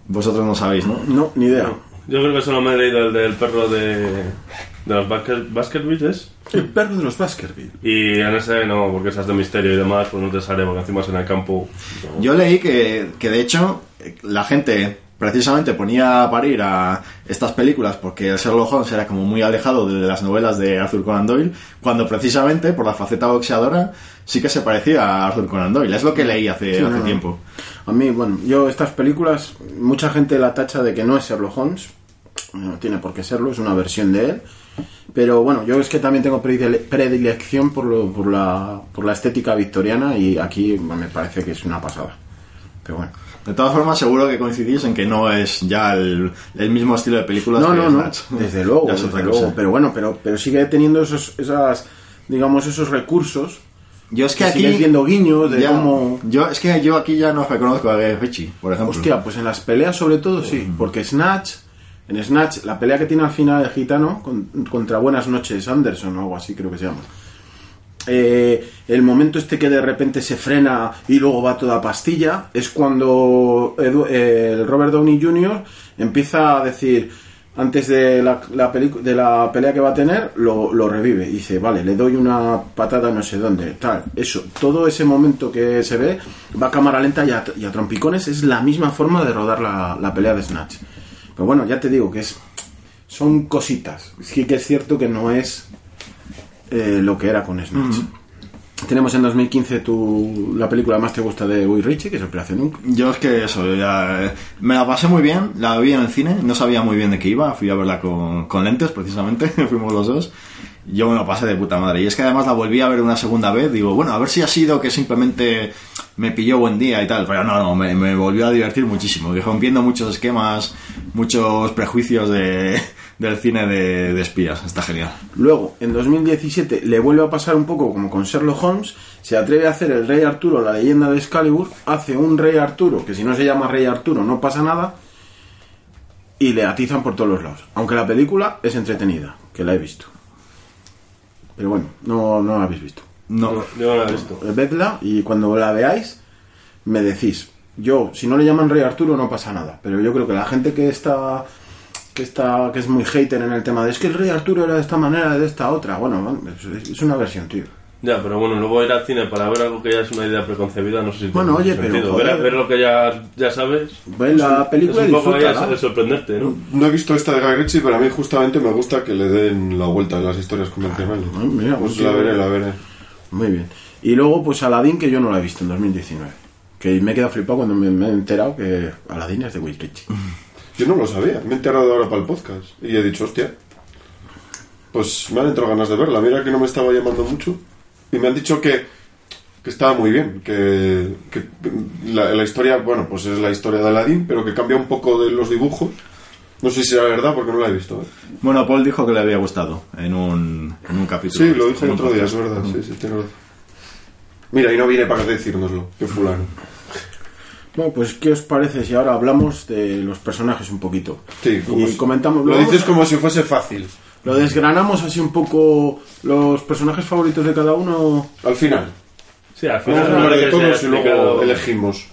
D: Vosotros no sabéis, ¿no?
B: No, ni idea.
F: Yo creo que solo me he leído el del perro de, de los Basket, Baskervilles.
B: El perro de los Baskerville.
F: Y en ese no, porque esas de misterio y demás, pues no te sale, porque encima es en el campo. no.
D: Yo leí que, que de hecho la gente precisamente ponía a parir a estas películas porque Sherlock Holmes era como muy alejado de las novelas de Arthur Conan Doyle, cuando precisamente por la faceta boxeadora sí que se parecía a Arthur Conan Doyle. Es lo que leí hace,
B: Sí,
D: hace
B: no, no.
D: tiempo.
B: A mí, bueno, yo estas películas, mucha gente la tacha de que no es Sherlock Holmes. No tiene por qué serlo, es una versión de él. Pero bueno, yo es que también tengo predile- predilección por, lo, por, la, por la estética victoriana y aquí me parece que es una pasada. Pero bueno.
D: De todas formas, seguro que coincidís en que no es ya el, el mismo estilo de películas
B: No,
D: que
B: no, no,
D: Snatch. *laughs*
B: desde luego, desde
D: otra
B: luego.
D: cosa.
B: Pero bueno, pero, pero sigue teniendo esos, esas, digamos, esos recursos.
D: Yo es que aquí
B: sigues viendo guiños de
D: ya-
B: cómo...
D: yo es que yo aquí ya no reconozco a Guy Ritchie, por ejemplo.
B: Hostia, pues en las peleas sobre todo sí, porque Snatch, en Snatch, la pelea que tiene al final el gitano con- contra Buenas noches Anderson o algo así creo que se llama. Eh, el momento este que de repente se frena y luego va toda pastilla es cuando Edu- el Robert Downey Jr. empieza a decir antes de la, la de la pelea que va a tener lo, lo revive y dice vale le doy una patada no sé dónde tal eso todo ese momento que se ve va a cámara lenta y a, y a trompicones es la misma forma de rodar la, la pelea de Snatch pero bueno ya te digo que es son cositas sí que es cierto que no es eh, lo que era con Snatch. Tenemos en 2015 tu, la película más te gusta de Guy Ritchie, que es Operación Unk.
D: Yo es que eso, ya, eh, me la pasé muy bien, la vi en el cine, no sabía muy bien de qué iba, fui a verla con, con lentes precisamente, *laughs* fuimos los dos. Yo me lo pasé de puta madre. Y es que además la volví a ver una segunda vez, digo, bueno, a ver si ha sido que simplemente me pilló buen día y tal. Pero no, no, me, volvió a divertir muchísimo, rompiendo muchos esquemas, muchos prejuicios de, *laughs* del cine de, de espías. Está genial.
B: Luego, en 2017, le vuelve a pasar un poco como con Sherlock Holmes, se atreve a hacer el Rey Arturo, la leyenda de Excalibur, hace un Rey Arturo, que si no se llama Rey Arturo no pasa nada, y le atizan por todos los lados. Aunque la película es entretenida, que la he visto. Pero bueno, no, no la habéis visto.
D: No.
F: Yo no la he visto.
B: Eh, Vedla y cuando la veáis me decís. Yo, si no le llaman Rey Arturo no pasa nada, pero yo creo que la gente que está que está que es muy hater en el tema de es que el Rey Arturo era de esta manera, de esta otra, bueno, es una versión, tío.
F: Ya, pero bueno, luego ir al cine para ver algo que ya es una idea preconcebida, no sé si
B: Bueno, oye, pero, joder.
F: Ver, ver lo que ya, ya sabes.
B: Ve la película
F: es
B: y
F: un poco
B: disfrútala.
F: de sorprenderte, ¿no?
E: No he visto esta de Guy Ritchie, pero a mí justamente me gusta que le den la vuelta a las historias convencionales.
B: Ah, mira,
E: pues
B: pues
E: la veré, la veré.
B: Muy bien. Y luego, pues Aladdin, que yo no la he visto en 2019. Que me he quedado flipado cuando me, me he enterado que Aladdin es de Will Ritchie.
E: Yo no lo sabía, me he enterado ahora para el podcast y he dicho, hostia, pues me han entrado ganas de verla. Mira que no me estaba llamando mucho y me han dicho que, que estaba muy bien, que, que la, la historia, bueno, pues es la historia de Aladdin, pero que cambia un poco de los dibujos. No sé si será verdad porque no la he visto. ¿eh?
D: Bueno, Paul dijo que le había gustado en un, en un capítulo.
E: Sí, lo dijo el otro día, es verdad. Sí, sí, tiene razón. Mira, y no viene para decírnoslo, que fulano.
B: Bueno, pues, ¿qué os parece si ahora hablamos de los personajes un poquito?
E: Sí, como
B: y
E: si-
B: comentamos.
E: Lo dices
B: a-
E: como si fuese fácil.
B: Lo desgranamos así un poco los personajes favoritos de cada uno.
E: Al final.
F: Sí, al
E: Vamos
F: final
E: a hablar
F: parece
E: de todos y luego elegimos.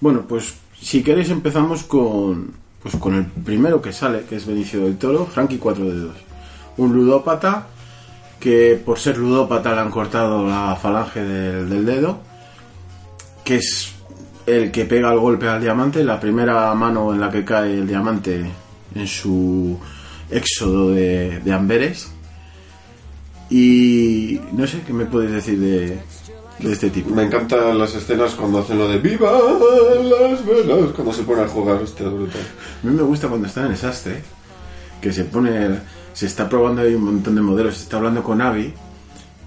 B: Bueno, pues si queréis empezamos con pues con el primero que sale, que es Benicio del Toro, Frankie Cuatro Dedos. Un ludópata que por ser ludópata le han cortado la falange del, del dedo, que es el que pega el golpe al diamante, la primera mano en la que cae el diamante en su éxodo de, de Amberes. Y no sé qué me podéis decir de, de este tipo.
E: Me encantan las escenas cuando hacen lo de ¡Viva las velas! Cuando se pone a jugar, hostia, brutal.
B: A mí me gusta cuando está en el sastre, que se pone, se está probando ahí un montón de modelos, se está hablando con Avi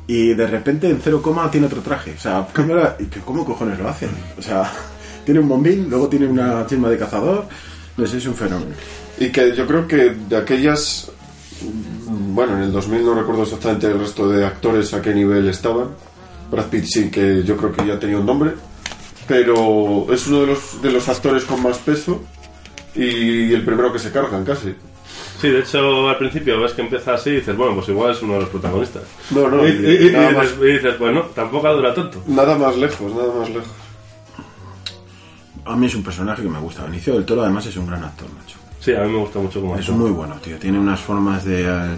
B: y de repente en cero coma tiene otro traje. O sea, cambia ¿y ¿cómo cojones lo hacen? O sea, *laughs* tiene un bombín, luego tiene una chisma de cazador, no sé, es un fenómeno.
E: Y que yo creo que de aquellas. Bueno, en el 2000 no recuerdo exactamente el resto de actores a qué nivel estaban. Brad Pitt sí que yo creo que ya tenía un nombre. Pero es uno de los, de los actores con más peso y el primero que se cargan casi.
F: Sí, de hecho, al principio ves que empieza así y dices, bueno, pues igual es uno de los protagonistas.
E: No, no,
F: y,
E: y-
F: y- y
E: nada
F: dices, y dices, pues no, tampoco dura tanto.
E: Nada más lejos, nada más lejos.
B: A mí es un personaje que me gusta. Benicio del Toro además es un gran actor, macho.
F: Sí, a mí me gusta mucho como
B: Es muy bueno, tío. Tiene unas formas de, eh,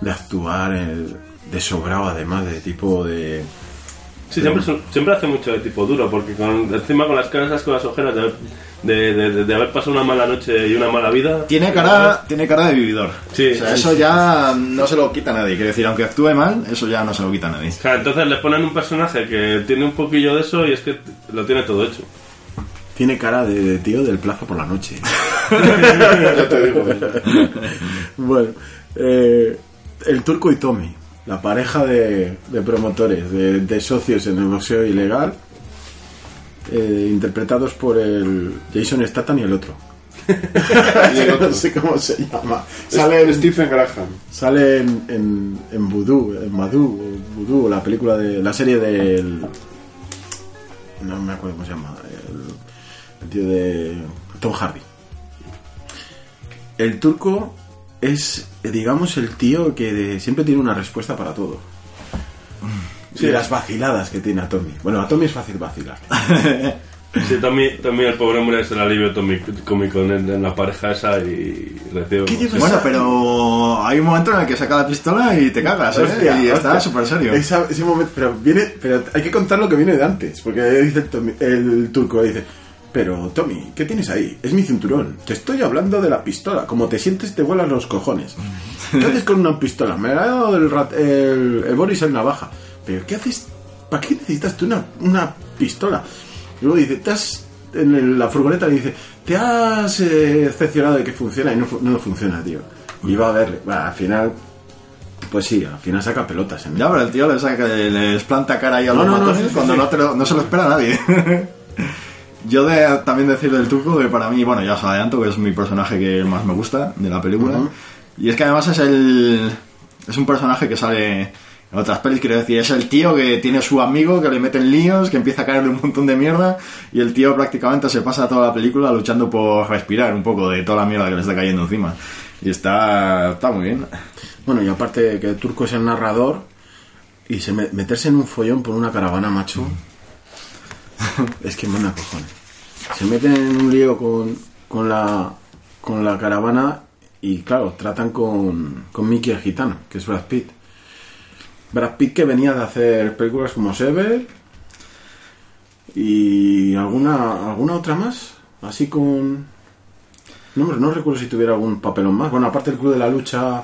B: de actuar eh, de sobrado, además, de tipo de...
F: Sí, siempre, siempre hace mucho de tipo duro, porque con, encima con las caras con las ojeras de, haber- de, de- haber pasado una mala noche y una mala vida.
D: Tiene cara, tiene cara de vividor.
F: Sí,
D: o sea,
F: sí,
D: eso
F: sí.
D: ya no se lo quita nadie. Quiero decir, aunque actúe mal, eso ya no se lo quita nadie.
F: O sea, entonces le ponen un personaje que tiene un poquillo de eso y es que lo tiene todo hecho.
B: Tiene cara de, de tío del plazo por la noche. *laughs*
E: ya te digo.
B: Bueno, eh, el turco y Tommy, la pareja de, de promotores, de, de socios en el boxeo ilegal, eh, interpretados por el Jason Statham y el otro. *laughs*
E: Y el otro.
B: no sé cómo se llama. Sale en,
E: Stephen Graham.
B: sale en, en, en Voodoo, en Madú, o Voodoo, la película de la serie del no me acuerdo cómo se llama, el, el tío de Tom Hardy. El turco es, digamos, el tío que de- siempre tiene una respuesta para todo.
F: Sí.
B: Y las vaciladas que tiene a Tommy. Bueno, a Tommy es fácil vacilar. *laughs*
F: Sí, también, también el pobre hombre es el alivio cómico en, en la pareja esa y recibe...
B: ¿Qué llevas
D: Bueno, pero hay un momento en el que saca la pistola y te cagas, ¿eh?
B: Hostia,
D: y está súper serio.
B: Esa- ese momento, pero viene, pero hay que contar lo que viene de antes, porque dice el, Tommy- el turco dice, pero Tommy, ¿qué tienes ahí? Es mi cinturón. Te estoy hablando de la pistola. Como te sientes te vuelan los cojones. ¿Qué haces con una pistola? Me la ha dado el, rat- el, el Boris en navaja. Pero ¿qué haces? ¿Para qué necesitas tú una, una pistola? Y luego dice, te has en la furgoneta le dice, te has eh, excepcionado de que funciona y no, no funciona, tío. Y va a verle. Bueno, al final, pues sí, al final saca pelotas. En
D: Ya, pero el tío le saca, les planta cara ahí a
B: No,
D: los
B: no, no, sí,
D: cuando. No, te lo- no se lo espera nadie. *laughs* Yo de también decir del turco que para mí, bueno, ya os adelanto que es mi personaje que más me gusta de la película. Y es que además es el es un personaje que sale En otras pelis, quiero decir, es el tío que tiene su amigo, que le meten líos, que empieza a caerle un montón de mierda, y el tío prácticamente se pasa toda la película luchando por respirar un poco de toda la mierda que le está cayendo encima. Y está, está muy bien.
B: Bueno, y aparte que Turco es el narrador y se me- meterse en un follón por una caravana, macho, *laughs* es que manda cojones. Se meten en un lío con, con, la, con la caravana y, claro, tratan con, con Mickey el gitano, que es Brad Pitt. Brad Pitt que venía de hacer películas como Sever y alguna, alguna otra más, así con... No, no recuerdo si tuviera algún papelón más. Bueno, aparte del Club de la Lucha...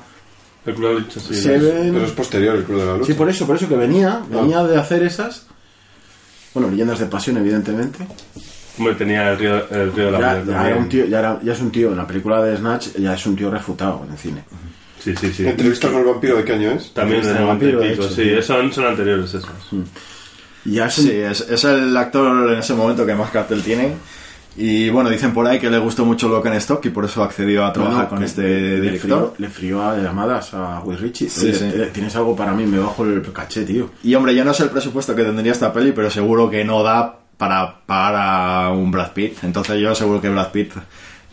F: El Club de la Lucha, sí.
B: Seven...
E: Pero es posterior el Club de la Lucha.
B: Sí, por eso, por eso que venía, venía de hacer esas. Bueno, leyendas de pasión, evidentemente.
F: Hombre, tenía el río, el río de la
B: Ya, ya era un tío, ya, era- ya es un tío, en la película de Snatch ya es un tío refutado en el cine.
F: Sí, sí, sí.
E: ¿Entrevista con el vampiro de qué año es?
F: También de
B: Entrevista al
F: 90 y
B: vampiro, de hecho,
F: sí,
B: sí.
F: son, son anteriores esas.
B: Y ya es un-
D: Sí, es, es el actor en ese momento que más cartel tiene. Y bueno, dicen por ahí que le gustó mucho Lock and Stock y por eso accedió a trabajar
B: Bueno,
D: con este
B: le
D: director.
B: Le frió a llamadas a Will Richie.
D: Sí, sí.
B: Tienes algo para mí, me bajo el caché, tío.
D: Y hombre, yo no sé el presupuesto que tendría esta peli, pero seguro que no da para pagar a un Brad Pitt. Entonces yo seguro que Brad Pitt,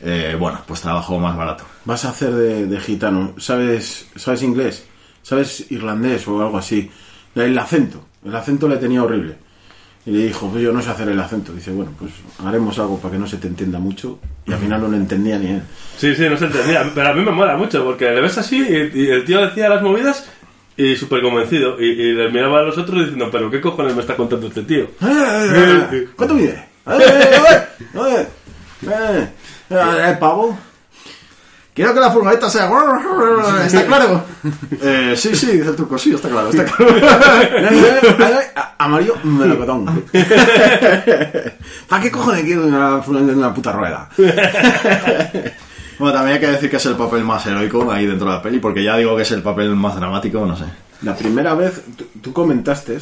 D: eh, bueno, pues trabajó más barato.
B: Vas a hacer de, de gitano. ¿Sabes, ¿Sabes inglés? ¿Sabes irlandés o algo así? El acento. El acento le tenía horrible. Y le dijo, pues yo no sé hacer el acento. Dice, bueno, pues haremos algo para que no se te entienda mucho. Y al final no lo entendía ni él.
F: Sí, sí, no se entendía. Pero a mí me mola mucho porque le ves así y, y el tío decía las movidas y súper convencido. Y, y le miraba a los otros diciendo, pero ¿qué cojones me está contando este tío?
B: ¡Eh! ¿Cuánto mide? ¡Eh, eh, eh! ¡Eh! eh, ¿El pavo?
D: Quiero que la furgoneta sea... ¿Está claro? *laughs* Eh, sí, sí, dice el turco, sí, está claro, está claro.
B: Amarillo, melocotón. ¿Para qué cojones quiero una, una puta rueda? *laughs*
D: Bueno, también hay que decir que es el papel más heroico ahí dentro de la peli, porque ya digo que es el papel más dramático, no sé.
B: La primera vez, tú, tú comentaste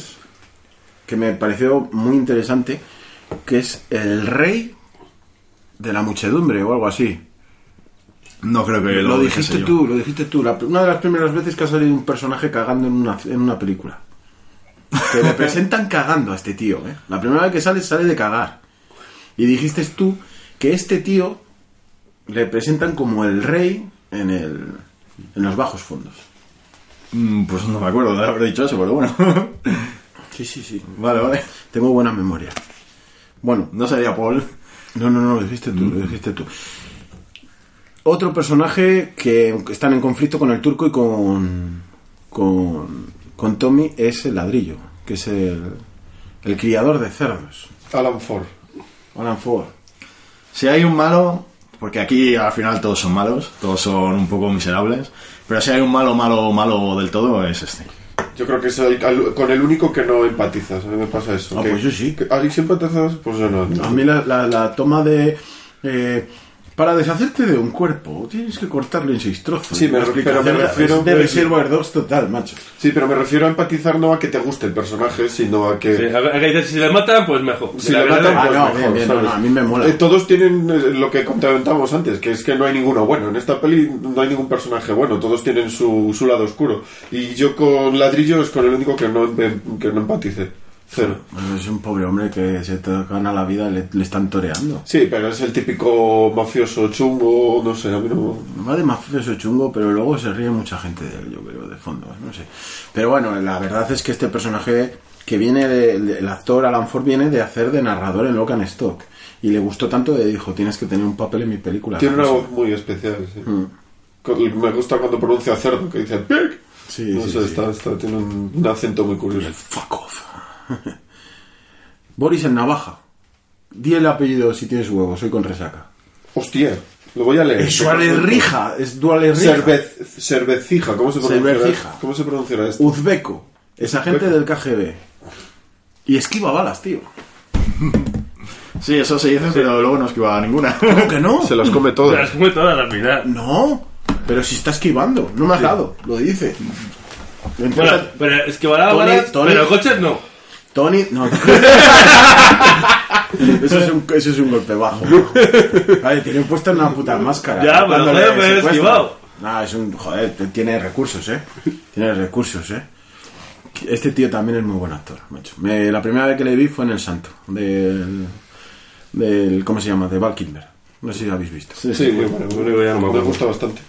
B: que me pareció muy interesante, que es el rey de la muchedumbre o algo así.
D: No creo que
B: Lo,
D: lo,
B: dijiste
D: yo.
B: tú, lo dijiste tú. La- una de las primeras veces que ha salido un personaje cagando en una, en una película. Que le *laughs* presentan cagando a este tío, ¿eh? La primera vez que sale, sale de cagar. Y dijiste tú que este tío le presentan como el rey en, el, en los bajos fondos.
D: Mm, Pues no me acuerdo de haber dicho eso, pero bueno. *laughs*
B: Sí, sí, sí.
D: vale, vale.
B: Tengo buena memoria. Bueno,
D: No sería Paul.
B: No, no, no, lo dijiste tú, lo dijiste tú. Otro personaje que están en conflicto con el turco y con, con, con Tommy es el ladrillo, que es el, el criador de cerdos,
E: Alan Ford.
B: Alan Ford.
D: Si hay un malo, porque aquí al final todos son malos, todos son un poco miserables, pero si hay un malo, malo, malo del todo, es este.
E: Yo creo que es el- al- con el único que no empatizas. A mí me pasa eso.
B: Ah,
E: que-
B: pues yo sí.
E: que- ¿Ahí sí empatizas? Pues yo no.
B: A mí la, la- la toma de... eh, para deshacerte de un cuerpo tienes que cortarlo en seis trozos.
E: Sí, me pero me refiero-
B: es de Reservoir Dogs total, macho.
E: Sí, pero me refiero a empatizar no a que te guste el personaje, sino a que...
F: Sí, a que si le matan, pues mejor.
E: Si le matan,
B: Ah,
E: pues
B: no,
E: mejor,
B: bien, bien, no,
E: ¿sabes?
B: no, a mí me mola.
E: Eh, todos tienen eh, lo que comentábamos antes, que es que no hay ninguno bueno. En esta peli no hay ningún personaje bueno, todos tienen su, su lado oscuro. Y yo con Ladrillo es con el único que no, que no empatice. Cero.
B: Bueno, es un pobre hombre que se te gana la vida, le, le están toreando.
E: Sí, pero es el típico mafioso chungo, no sé, a mí no...
B: Va de mafioso chungo, pero luego se ríe mucha gente de él, yo creo, de fondo, no sé. Pero bueno, la verdad es que este personaje que viene, de- de- el actor Alan Ford viene de hacer de narrador en Locan Stock. Y le gustó tanto que dijo, tienes que tener un papel en mi película.
E: Tiene una
B: Ramsey".
E: voz muy especial, sí.
B: Mm.
E: Me gusta cuando pronuncia cerdo, que dice.
B: Sí,
E: no
B: sí,
E: sé,
B: sí.
E: Está, está- tiene un, un acento muy curioso.
B: Fuck off. *laughs* Boris en Navaja. Di el apellido si tienes huevo, soy con resaca.
E: Hostia, lo voy a leer.
B: Es Dualerrija, es Dualerrija.
E: Cervez, cervecija, ¿cómo se pronunciará?
B: Cervecija.
E: ¿Cómo se pronunciará esto?
B: Uzbeko, es agente del KGB. Y esquiva balas, tío.
D: Sí, eso se dice, pero luego no esquivaba ninguna. *laughs*
B: ¿Cómo que no?
E: Se las come
F: Se
E: todas.
F: las come todas al final.
B: No, pero si está esquivando, no me has dado, lo dice. Entonces,
F: Bueno, pero es que balaba
B: Tony-
F: balas, pero coches no.
B: Tony, no. *laughs* eso, es un, eso es un golpe bajo. Vale, tiene puesta una puta máscara.
F: Ya, pero joder, me he esquivado.
B: No, es un. Joder, tiene recursos, eh. Tiene recursos, eh. Este tío también es muy buen actor, macho. Me- la primera vez que le vi fue en El Santo, del, del ¿cómo se llama? De Val Kilmer. No sé si lo habéis visto.
E: Sí, sí, muy bueno.
F: Me
E: gusta bastante.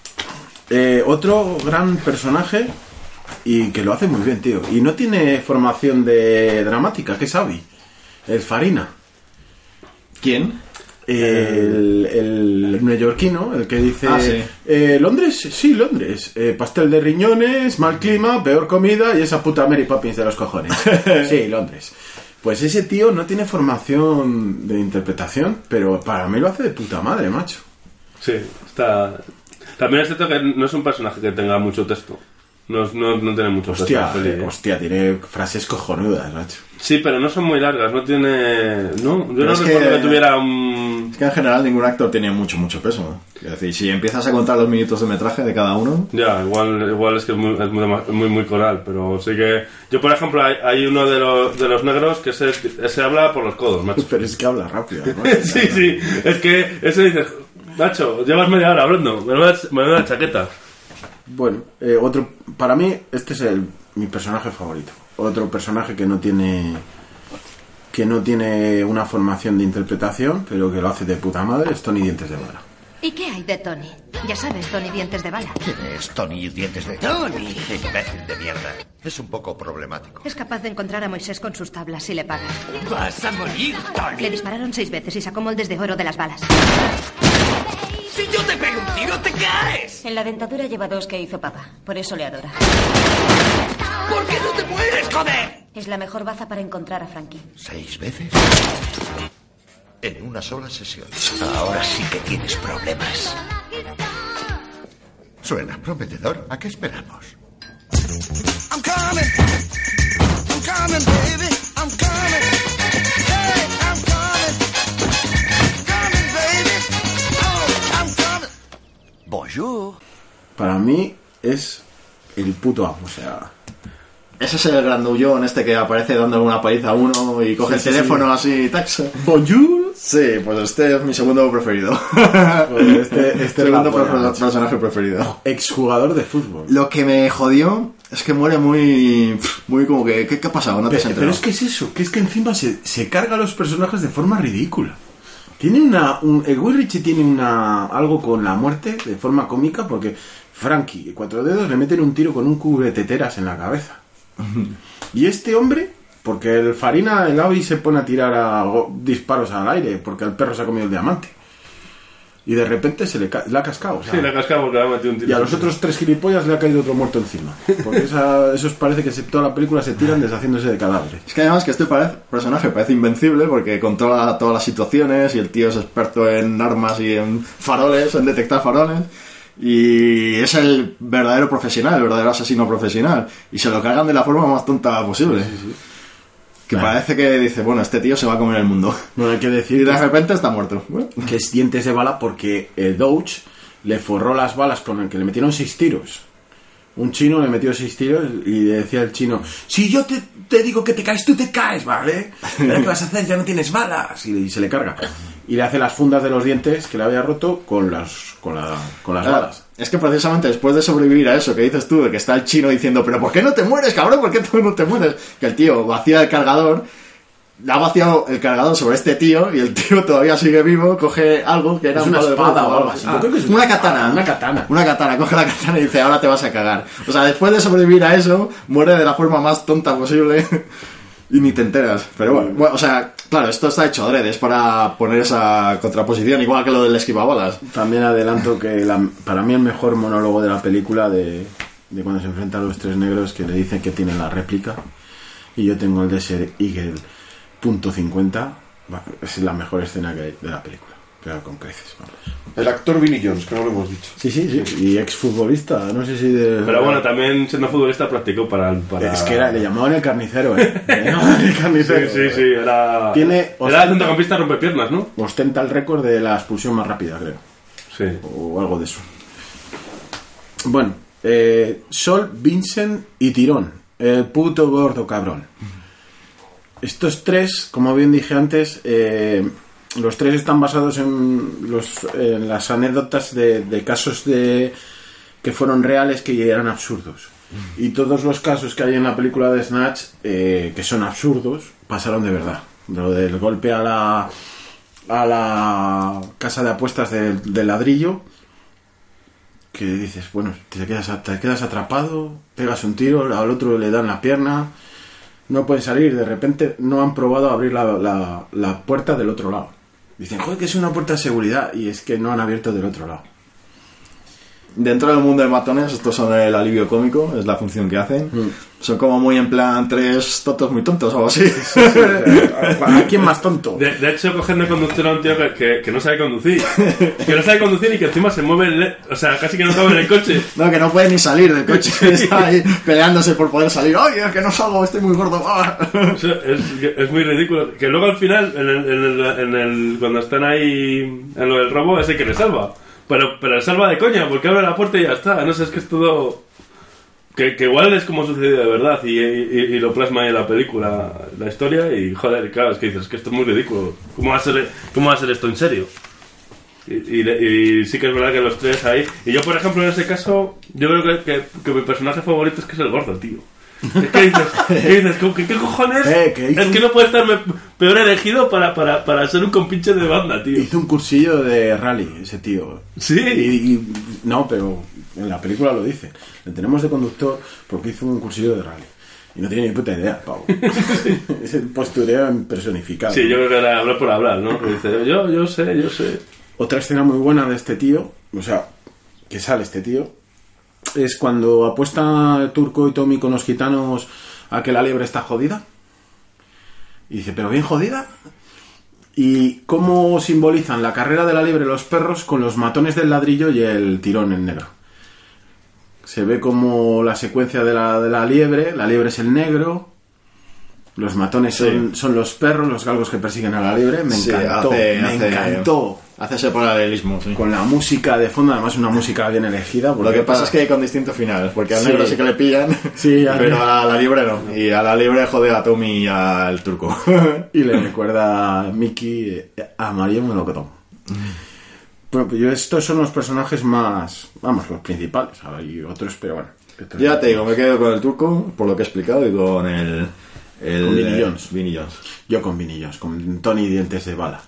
B: Eh, otro gran personaje y que lo hace muy bien, tío. Y no tiene formación de dramática, que es Abby. El Farina.
D: ¿Quién?
B: El, el neoyorquino, el que dice
D: Ah, sí.
B: eh, Londres, sí, Londres, Eh, pastel de riñones, mal clima, peor comida y esa puta Mary Poppins de los cojones. *laughs* sí, Londres. Pues ese tío no tiene formación de interpretación, pero para mí lo hace de puta madre, macho.
F: Sí, está. También es cierto que no es un personaje que tenga mucho texto. No, no, no tiene mucho
B: Hostia,
F: ¿eh?
B: hostia, tiene frases cojonudas, macho.
F: Sí, pero no son muy largas. No tiene. No, yo
D: Pero
F: no
D: es que-
F: recuerdo que... tuviera un.
D: Es que en general ningún actor tiene mucho, mucho peso. ¿no? Es decir, si empiezas a contar los minutos de metraje de cada uno,
F: Ya, igual, igual es que es muy, es muy, muy, muy coral, pero sí que... Yo, por ejemplo, hay, hay uno de los, de los negros que ese, ese habla por los codos, macho. *laughs*
B: Pero es que habla rápido. además. *laughs*
F: sí, sí, es que ese dice, macho, llevas media hora hablando, me da la chaqueta.
B: Bueno, eh, otro, para mí este es el, mi personaje favorito. Otro personaje que no tiene que no tiene una formación de interpretación, pero que lo hace de puta madre, es Tony Dientes de Bala.
K: ¿Y qué hay de Tony? Ya sabes, Tony Dientes de Bala.
I: ¿Quién es Tony Dientes de... ¡Tony! Imbécil de mierda. Es un poco problemático.
K: Es capaz de encontrar a Moisés con sus tablas si le pagan.
J: Vas a morir, Tony.
K: Le dispararon seis veces y sacó moldes de oro de las balas.
J: Si yo te pego un tiro, te caes.
L: En la dentadura lleva dos que hizo papá. Por eso le adora.
J: ¿Por qué no te mueres, joder?
L: Es la mejor baza para encontrar a Frankie.
I: ¿Seis veces? En una sola sesión. Ahora sí que tienes problemas. Suena prometedor. ¿A qué esperamos?
M: I'm coming. I'm coming, baby. I'm coming. Hey, I'm coming. Coming, baby. Oh, I'm coming.
I: Bonjour.
B: Para mí es el puto amo, o sea,
D: ese es el grandullón este que aparece dándole una paliza a uno y coge
B: Sí,
D: el
B: sí,
D: teléfono así, tax.
B: Bonjour.
D: Sí, pues este es mi segundo preferido.
B: Joder, *laughs* este, este es la
D: segundo
B: macho.
D: personaje preferido.
B: exjugador de fútbol.
D: Lo que me jodió es que muere muy. muy como que. ¿Qué, qué ha pasado? No te
B: Pero, pero es que es eso, que es que encima se, se carga a los personajes de forma ridícula. Tiene una. Un, el Guy Ritchie tiene una algo con la muerte de forma cómica porque Frankie y Cuatro Dedos le meten un tiro con un cubreteteras en la cabeza. Y este hombre, porque el Farina, el Avi se pone a tirar a disparos al aire porque el perro se ha comido el diamante. Y de repente se le, ca- le ha cascado. o sea,
F: Sí, le ha cascado porque le ha metido un tiro.
B: y a los otros tres gilipollas le ha caído otro muerto encima. Porque esa- esos parece que se, toda la película se tiran deshaciéndose de cadáveres.
D: Es que además que este parece- personaje parece invencible porque controla todas las situaciones y el tío es experto en armas y en faroles, en detectar faroles. Y es el verdadero profesional, el verdadero asesino profesional. Y se lo cargan de la forma más tonta posible. Que
B: Claro.
D: parece que dice, bueno, este tío se va a comer el mundo. *laughs*
B: Bueno, hay que
D: Y
B: decir
D: de
B: que,
D: repente está muerto.
B: que es dientes de bala porque el Douch le forró las balas con el que le metieron seis tiros. Un chino le metió seis tiros y le decía el chino, si yo te, te digo que te caes, tú te caes, ¿vale? ¿Qué vas a hacer? Ya no tienes balas. Y, se le carga. Y le hace las fundas de los dientes que le había roto con las, con la, con las
D: Claro,
B: balas.
D: Es que precisamente después de sobrevivir a eso que dices tú, de que está el chino diciendo, pero ¿por qué no te mueres, cabrón? ¿Por qué tú no te mueres? Que el tío vacía el cargador, ha vaciado el cargador sobre este tío y el tío todavía sigue vivo, coge algo que era
B: Es
D: un
B: una
D: de
B: espada
D: fuego
B: o algo así.
D: Ah,
B: Yo creo que es
D: una katana.
B: una katana.
D: Una katana, *laughs* coge la katana y dice, ahora te vas a cagar. O sea, después de sobrevivir a eso, muere de la forma más tonta posible *laughs* y ni te enteras. Pero bueno, bueno, o sea, claro, esto está hecho adrede, es para poner esa contraposición, igual que lo del esquivabalas.
B: También adelanto que la- para mí el mejor monólogo de la película de, de cuando se enfrentan a los tres negros que le dicen que tienen la réplica y yo tengo el de ser Eagle punto 50 va, es la mejor escena que hay de la película pero con creces vamos.
E: El actor Vinnie Jones, que no lo hemos dicho.
B: sí sí sí y ex futbolista no sé si de
F: Pero bueno, también siendo futbolista practicó para... el- para...
B: es que era, le llamaban el carnicero eh *laughs* Le llamaban el
F: Sí,
B: carnicero
F: sí, sí, era...
B: Tiene-
F: Era centrocampista rompepiernas, ¿no?
B: ostenta el récord de la expulsión más rápida creo
F: Sí.
B: o algo de eso. Bueno, eh, Sol, Vincent y Tirón, el puto gordo cabrón. Estos tres, como bien dije antes, eh, los tres están basados en, los, en las anécdotas de, de casos de que fueron reales que eran absurdos. Y todos los casos que hay en la película de Snatch, eh, que son absurdos, pasaron de verdad. Lo del golpe a la, a la casa de apuestas del, del ladrillo, que dices, bueno, te quedas, te quedas atrapado, pegas un tiro, al otro le dan la pierna, no pueden salir, de repente no han probado abrir la, la- la puerta del otro lado. Dicen, joder, que es una puerta de seguridad, y es que no han abierto del otro lado.
D: Dentro del mundo de matones, estos son el alivio cómico, es la función que hacen. Son como muy en plan tres tontos muy tontos o algo así. *laughs*
B: ¿A quién más tonto?
F: De, de hecho, cogen de conductor a un tío que, que, que no sabe conducir. Que no sabe conducir y que encima se mueve, el o sea, casi que no cabe en el coche.
D: No, que no puede ni salir del coche. Está ahí peleándose por poder salir. ¡Ay, es que no salgo! Estoy muy gordo. ¡Ah!
F: Es muy ridículo. Que luego al final, en el, en el- en el- cuando están ahí en lo del robo, es el que le salva. Pero, pero salva de coña, porque abre la puerta y ya está. No sé, es que es todo... Que, que igual es como sucedido de verdad y, y- lo plasma en la película, la historia, y joder, claro, es que dices, es que esto es muy ridículo. ¿Cómo va a ser, cómo va a ser esto en serio? Y, y- y sí que es verdad que los tres ahí. Y yo, por ejemplo, en ese caso, yo creo que- que mi personaje favorito es que es el gordo, tío. *laughs* Que dices, ¿qué, dices? ¿Cómo que- ¿qué cojones?
B: Eh, que hizo
F: es que no puede estar peor elegido para, para, para ser un compinche de banda, tío.
B: Hizo un cursillo de rally, ese tío.
F: Sí.
B: Y, y- no, pero en la película lo dice. Le tenemos de conductor porque hizo un cursillo de rally. Y no tiene ni puta idea, pavo. *laughs* es el postureo personificado.
F: Sí, yo creo que era hablar por hablar, ¿no? Dice, yo, yo sé, yo sé.
B: Otra escena muy buena de este tío, o sea, que sale este tío, es cuando apuesta Turco y Tommy con los gitanos a que la liebre está jodida. Y dice, pero bien jodida. Y cómo simbolizan la carrera de la liebre los perros con los matones del ladrillo y el tirón en negro. Se ve como la secuencia de la, de la liebre, la liebre es el negro, los matones son, son los perros, los galgos que persiguen a la liebre. Me
D: Sí,
B: encantó,
D: hace-
B: me
D: hace-
B: encantó.
D: Hace ese paralelismo, sí.
B: Con la música de fondo, además una música bien elegida.
D: Lo que pasa
B: para-
D: es que con distinto final, porque al
B: Sí.
D: negro sí que le pillan,
B: Sí,
D: pero a la libre no. Y a la libre jode a Tommy y al turco. *laughs*
B: Y le recuerda a Mickey eh, a Mario Melocotón. Bueno, pues yo estos son los personajes más, vamos, los principales. Hay otros, pero bueno.
D: Ya te digo, me quedo con el turco, por lo que he explicado, y con el... el
B: Con Vinnie
D: eh,
B: Jones.
D: Vinnie Jones.
B: Yo con Vinny Jones, con Tony Dientes de Bala.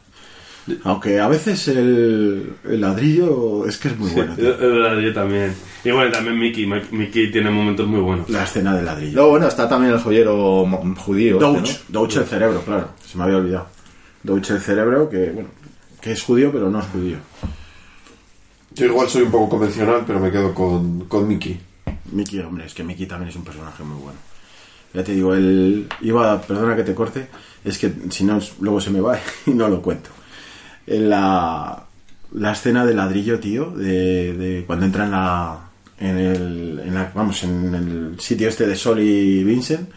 B: Aunque a veces el, el ladrillo es que es muy bueno. Tío.
F: verdad, yo también. Y bueno, también Mickey. Mickey tiene momentos muy buenos.
B: La escena del ladrillo.
D: Luego, bueno, está también el joyero judío.
B: Douch,
D: este,
B: Douch el cerebro, claro. Se me había olvidado. Douch el cerebro, que bueno, que es judío, pero no es judío.
E: Yo igual soy un poco convencional, pero me quedo con, con Mickey.
B: Mickey, hombre, es que Mickey también es un personaje muy bueno. Ya te digo, él iba, perdona que te corte, es que si no, luego se me va *laughs* y no lo cuento. En la, la escena del ladrillo, tío, de, de cuando entra en la, en el, la- vamos, en el sitio este de Sol y Vincent,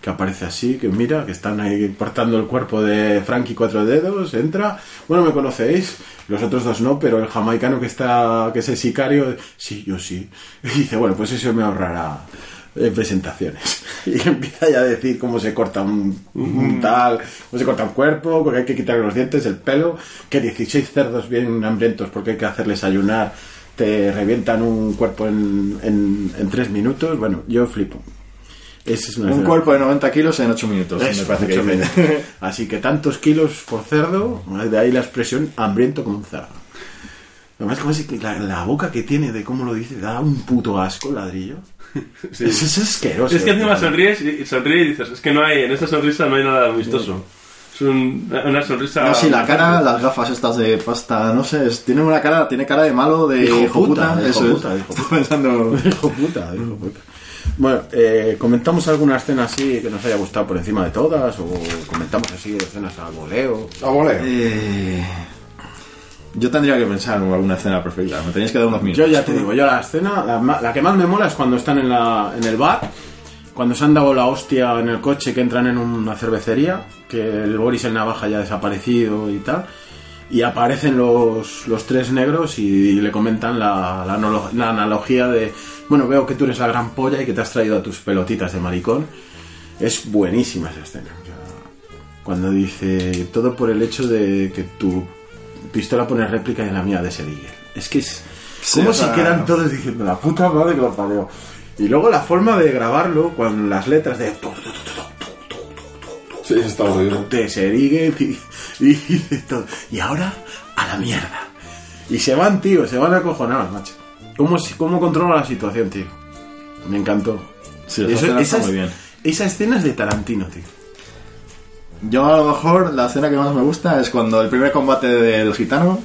B: que aparece así, que mira, que están ahí portando el cuerpo de Frankie Cuatro Dedos, entra, bueno, me conocéis, los otros dos no, pero el jamaicano que está, que es el sicario, sí, yo sí, *laughs* y dice, bueno, pues eso me ahorrará eh, presentaciones. *laughs* Y empieza ya a decir cómo se corta un, un tal, cómo se corta un cuerpo, que hay que quitarle los dientes, el pelo, que 16 cerdos bien hambrientos porque hay que hacerles ayunar, te revientan un cuerpo en, en, en tres minutos, bueno, yo flipo. Es una
D: Un
B: escena-
D: cuerpo de 90 kilos en 8 minutos,
B: eso,
D: me parece que
B: ocho
D: dice.
B: minutos. Así que tantos kilos por cerdo, de ahí la expresión hambriento como un cerdo. Además, como es que la, la boca que tiene de cómo lo dice, da un puto asco el ladrillo. *laughs*
F: Sí.
B: Es, es asqueroso.
F: Es que encima sonríes y, sonríes y dices, es que no hay, en esa sonrisa no hay nada amistoso. Es un- una sonrisa...
D: No, sí, la cara, las gafas estas de pasta, no sé, es- tiene una cara, tiene cara de malo, de
B: Hijo
D: hijo
B: puta,
D: puta,
B: hijo
D: eso es.
B: puta, hijo
D: Estoy pensando...
B: hijo puta, hijo puta. Bueno, eh, comentamos alguna escena así que nos haya gustado por encima de todas, o comentamos así escenas a voleo.
E: A voleo.
D: Eh, yo tendría que pensar en alguna escena preferida, me tenéis que dar unos minutos.
B: Yo ya te digo, yo la escena, la, la que más me mola es cuando están en, la, en el bar, cuando se han dado la hostia en el coche, que entran en una cervecería, que el Boris el Navaja ya ha desaparecido y tal, y aparecen los, los tres negros y, le comentan la, la analo- la analogía de, bueno, veo que tú eres la gran polla y que te has traído a tus pelotitas de maricón. Es buenísima esa escena. o sea, cuando dice, todo por el hecho de que tu pistola pone réplica y la mía de Deagle. Es que es... ¿Cómo se quedan todos diciendo la puta madre que lo parió? Y luego la forma de grabarlo con las letras de...
E: Sí, está.
B: Te se erigue y, y, y todo. Y ahora, a la mierda. Y se van, tío, se van acojonados, macho. ¿Cómo, cómo controla la situación, tío? Me encantó.
D: Sí, esa escena está muy bien.
B: Esa escena es de Tarantino, tío.
D: Yo a lo mejor la escena que más me gusta es cuando el primer combate del gitano,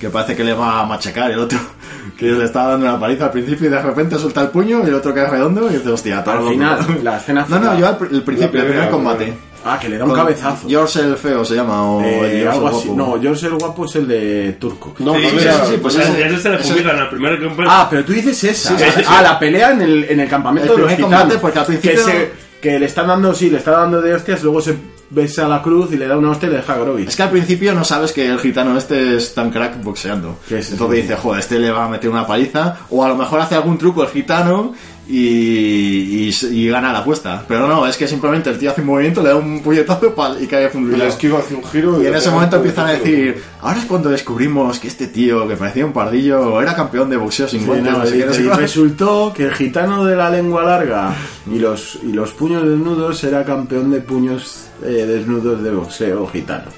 D: que parece que le va a machacar el otro *laughs* que le está dando una paliza al principio y de repente suelta el puño y el otro queda redondo y dice, hostia, todo
B: Al
D: loco".
B: final, la escena
D: No, no, yo al pr- el principio,
B: La
D: el primer
B: primera,
D: combate.
B: Ah, que le da un
D: Con
B: cabezazo.
D: George el feo se llama o
B: Eh,
D: el George
B: algo
D: el
B: así.
D: guapo.
B: No, George el guapo es el de Turco.
E: No,
F: Sí,
E: no
F: sí, sí, sí, pues
D: ese-
F: ese, se le
D: ese-
F: publican al primer que
B: Ah, pero tú dices esa.
F: Sí, sí, sí.
B: Ah, la pelea en el, en el campamento
D: El
B: de los
D: primer
B: gitanos.
D: combate, porque al principio-
B: Que, se- que le están dando, sí, le está dando de hostias, luego se besa la cruz y le da una hostia y le deja groggy.
D: Es que al principio no sabes que el gitano este es tan crack boxeando.
B: Que es-
D: Entonces dice, joder, este le va a meter una paliza. O a lo mejor hace algún truco el gitano y, y, y gana la apuesta. Pero no, es que simplemente el tío hace un movimiento, le da un puñetazo y cae
E: Y la
D: fundido.
E: esquiva hace un giro
D: Y en
E: le
D: ese momento empiezan a decir, ahora es cuando descubrimos que este tío, que parecía un pardillo, era campeón de boxeo sin
B: Sí,
D: guantes,
B: no, y-
D: no
B: y resultó que el gitano de la lengua larga y los, y los puños desnudos era campeón de puños eh, desnudos de boxeo gitano.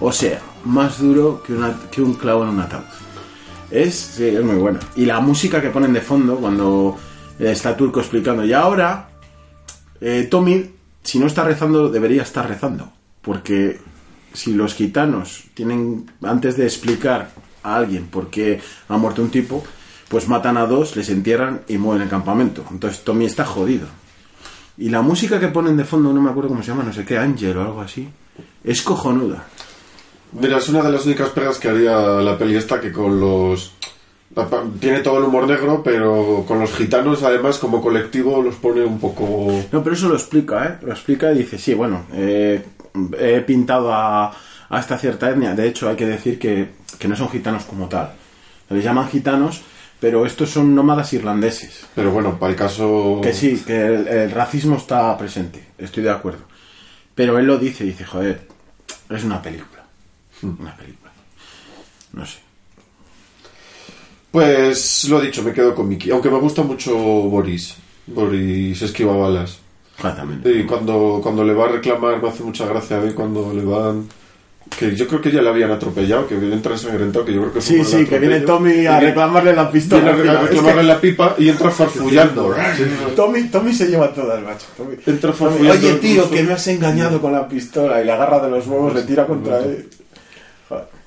B: O sea, más duro que, una- que un clavo en un ataúd. Es, sí, es muy buena. Y la música que ponen de fondo cuando eh, está Turco explicando. Y ahora, eh, Tommy, si no está rezando, debería estar rezando. Porque si los gitanos tienen, antes de explicar a alguien por qué ha muerto un tipo, pues matan a dos, les entierran y mueven el campamento. Entonces Tommy está jodido. Y la música que ponen de fondo, no me acuerdo cómo se llama, no sé qué, Ángel o algo así, es cojonuda.
E: Mira, es una de las únicas pegas que haría la peli esta que con los... Tiene todo el humor negro, pero con los gitanos, además, como colectivo, los pone un poco...
B: No, pero eso lo explica, ¿eh? Lo explica y dice, sí, bueno, eh, he pintado a, a esta cierta etnia. De hecho, hay que decir que, que no son gitanos como tal. Se les llaman gitanos, pero estos son nómadas irlandeses.
E: Pero bueno, para el caso...
B: Que sí, que el, el racismo está presente, estoy de acuerdo. Pero él lo dice, dice, joder, es una película. Una película. No sé.
E: Pues lo dicho, me quedo con Mickey. Aunque me gusta mucho Boris. Boris esquiva balas.
B: Exactamente.
E: Y cuando, cuando le va a reclamar, me hace mucha gracia ver cuando le van. Que yo creo que ya le habían atropellado, que entra ensangrentado, que yo creo que
B: Sí,
E: el
B: sí, que viene. Tommy a reclamarle la pistola.
E: Viene a
B: Es
E: reclamarle la pipa y entra farfullando.
B: Tommy, Tommy se lleva todas, macho.
E: Entra farfullando
B: Oye, tío, que me has engañado con la pistola y le agarra de los huevos, le tira contra él.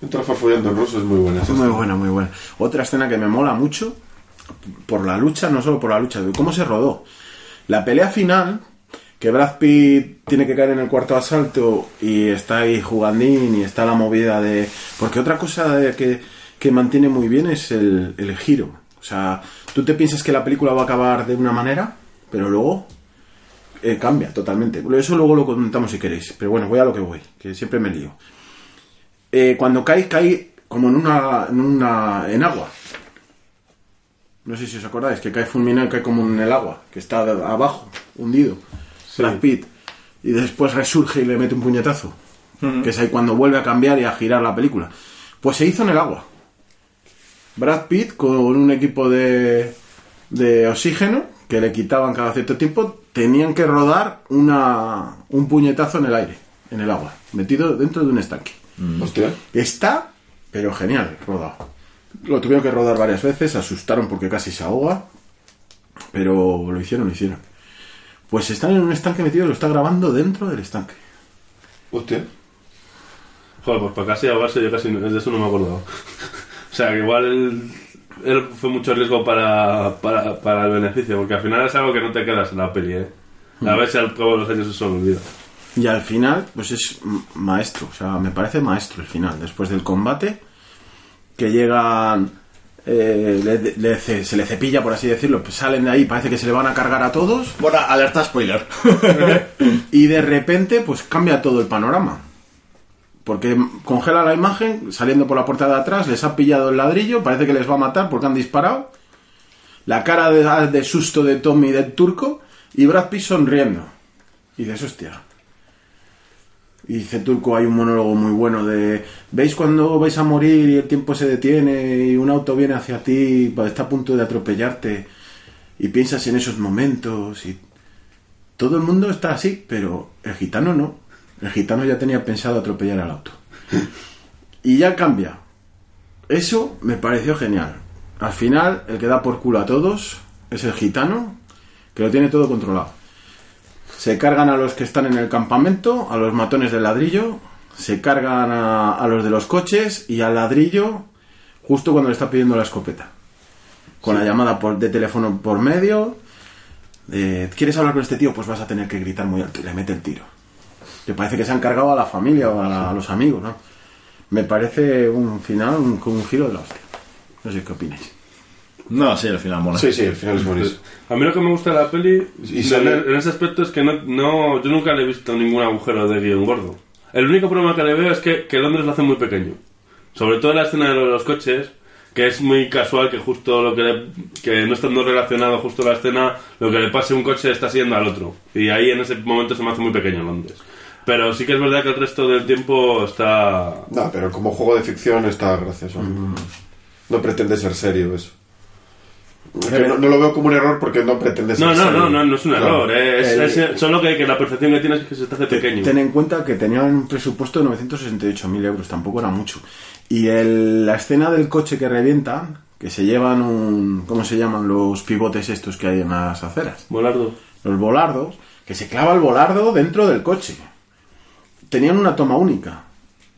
E: Entra farfullando en ruso, es muy buena. esa
B: Muy buena, muy buena. Otra escena que me mola mucho por la lucha, no solo por la lucha, cómo se rodó. La pelea final, que Brad Pitt tiene que caer en el cuarto asalto y está ahí jugandín y está la movida de... Porque otra cosa que, que mantiene muy bien es el, el giro. O sea, tú te piensas que la película va a acabar de una manera, pero luego eh, cambia totalmente. Eso luego lo comentamos si queréis. Pero bueno, voy a lo que voy, que siempre me lío. Eh, cuando cae, cae como en una, en una, en agua. No sé si os acordáis, que cae fulminado y cae como en el agua, que está abajo, hundido. Brad Pitt. Y después resurge y le mete un puñetazo. Que es ahí cuando vuelve a cambiar y a girar la película. Pues se hizo en el agua. Brad Pitt con un equipo de, de oxígeno que le quitaban cada cierto tiempo, tenían que rodar una, un puñetazo en el aire, en el agua, metido dentro de un estanque.
E: Hostia.
B: Está, pero genial, rodado. Lo tuvieron que rodar varias veces, se asustaron porque casi se ahoga, pero lo hicieron, lo hicieron. Pues están en un estanque metido lo está grabando dentro del estanque.
E: Hostia.
F: Joder, pues para casi ahogarse yo casi de eso no me he acordado. *laughs* o sea, que igual él, él fue mucho riesgo para, para, para el beneficio, porque al final es algo que no te quedas en la peli, ¿eh? A ver si al cabo de los años eso me olvida.
B: Y al final, pues es maestro, o sea, me parece maestro el final. Después del combate, que llegan, eh, le- le ce- se le cepilla, por así decirlo, pues salen de ahí, parece que se le van a cargar a todos.
D: Bueno, alerta spoiler. *laughs*
B: y de repente, pues cambia todo el panorama. Porque congela la imagen, saliendo por la puerta de atrás, les ha pillado el ladrillo, parece que les va a matar porque han disparado. La cara de, de susto de Tommy y del turco, y Brad Pitt sonriendo. Y dices, hostia. Y dice Turco, hay un monólogo muy bueno de, ¿veis cuando vais a morir y el tiempo se detiene y un auto viene hacia ti, está a punto de atropellarte? y piensas en esos momentos y todo el mundo está así, pero el gitano no. El gitano ya tenía pensado atropellar al auto. Y ya cambia. Eso me pareció genial. Al final, el que da por culo a todos es el gitano, que lo tiene todo controlado. Se cargan a los que están en el campamento, a los matones del ladrillo, se cargan a, a los de los coches y al ladrillo justo cuando le está pidiendo la escopeta. Con la llamada por, de teléfono por medio. ¿Quieres hablar con este tío? Pues vas a tener que gritar muy alto y le mete el tiro. Que parece que se han cargado a la familia o a, la- a los amigos, ¿no? Me parece un final, un, con un giro de la hostia. No sé qué opináis.
D: No, sí, al final mola.
E: Sí, sí, el final es buenísimo.
F: A mí lo que me gusta de la peli,
E: Y
F: en-
E: sale-
F: en ese aspecto, es que no, no, yo nunca le he visto ningún agujero de guion gordo. El único problema que le veo es que, que Londres lo hace muy pequeño. Sobre todo en la escena de lo de los coches, que es muy casual que justo lo que le- que no estando relacionado justo la escena, lo que le pase a un coche está siguiendo al otro. Y ahí en ese momento se me hace muy pequeño Londres. Pero sí que es verdad que el resto del tiempo está...
E: No, pero como juego de ficción está gracioso. No pretende ser serio eso. Que no, no lo veo como un error porque no pretende ser
F: No, no, no, no, no es un
E: Claro.
F: error. eh, Es,
B: El-
F: es- solo que, que la percepción que tienes es que se te hace pequeño.
B: Ten en cuenta que tenían un presupuesto de 968.000 euros, tampoco era mucho. Y el- la escena del coche que revienta, que se llevan un... ¿Cómo se llaman los pivotes estos que hay en las aceras?
F: Volardo.
B: Los volardos, que se clava el volardo dentro del coche. Tenían una toma única.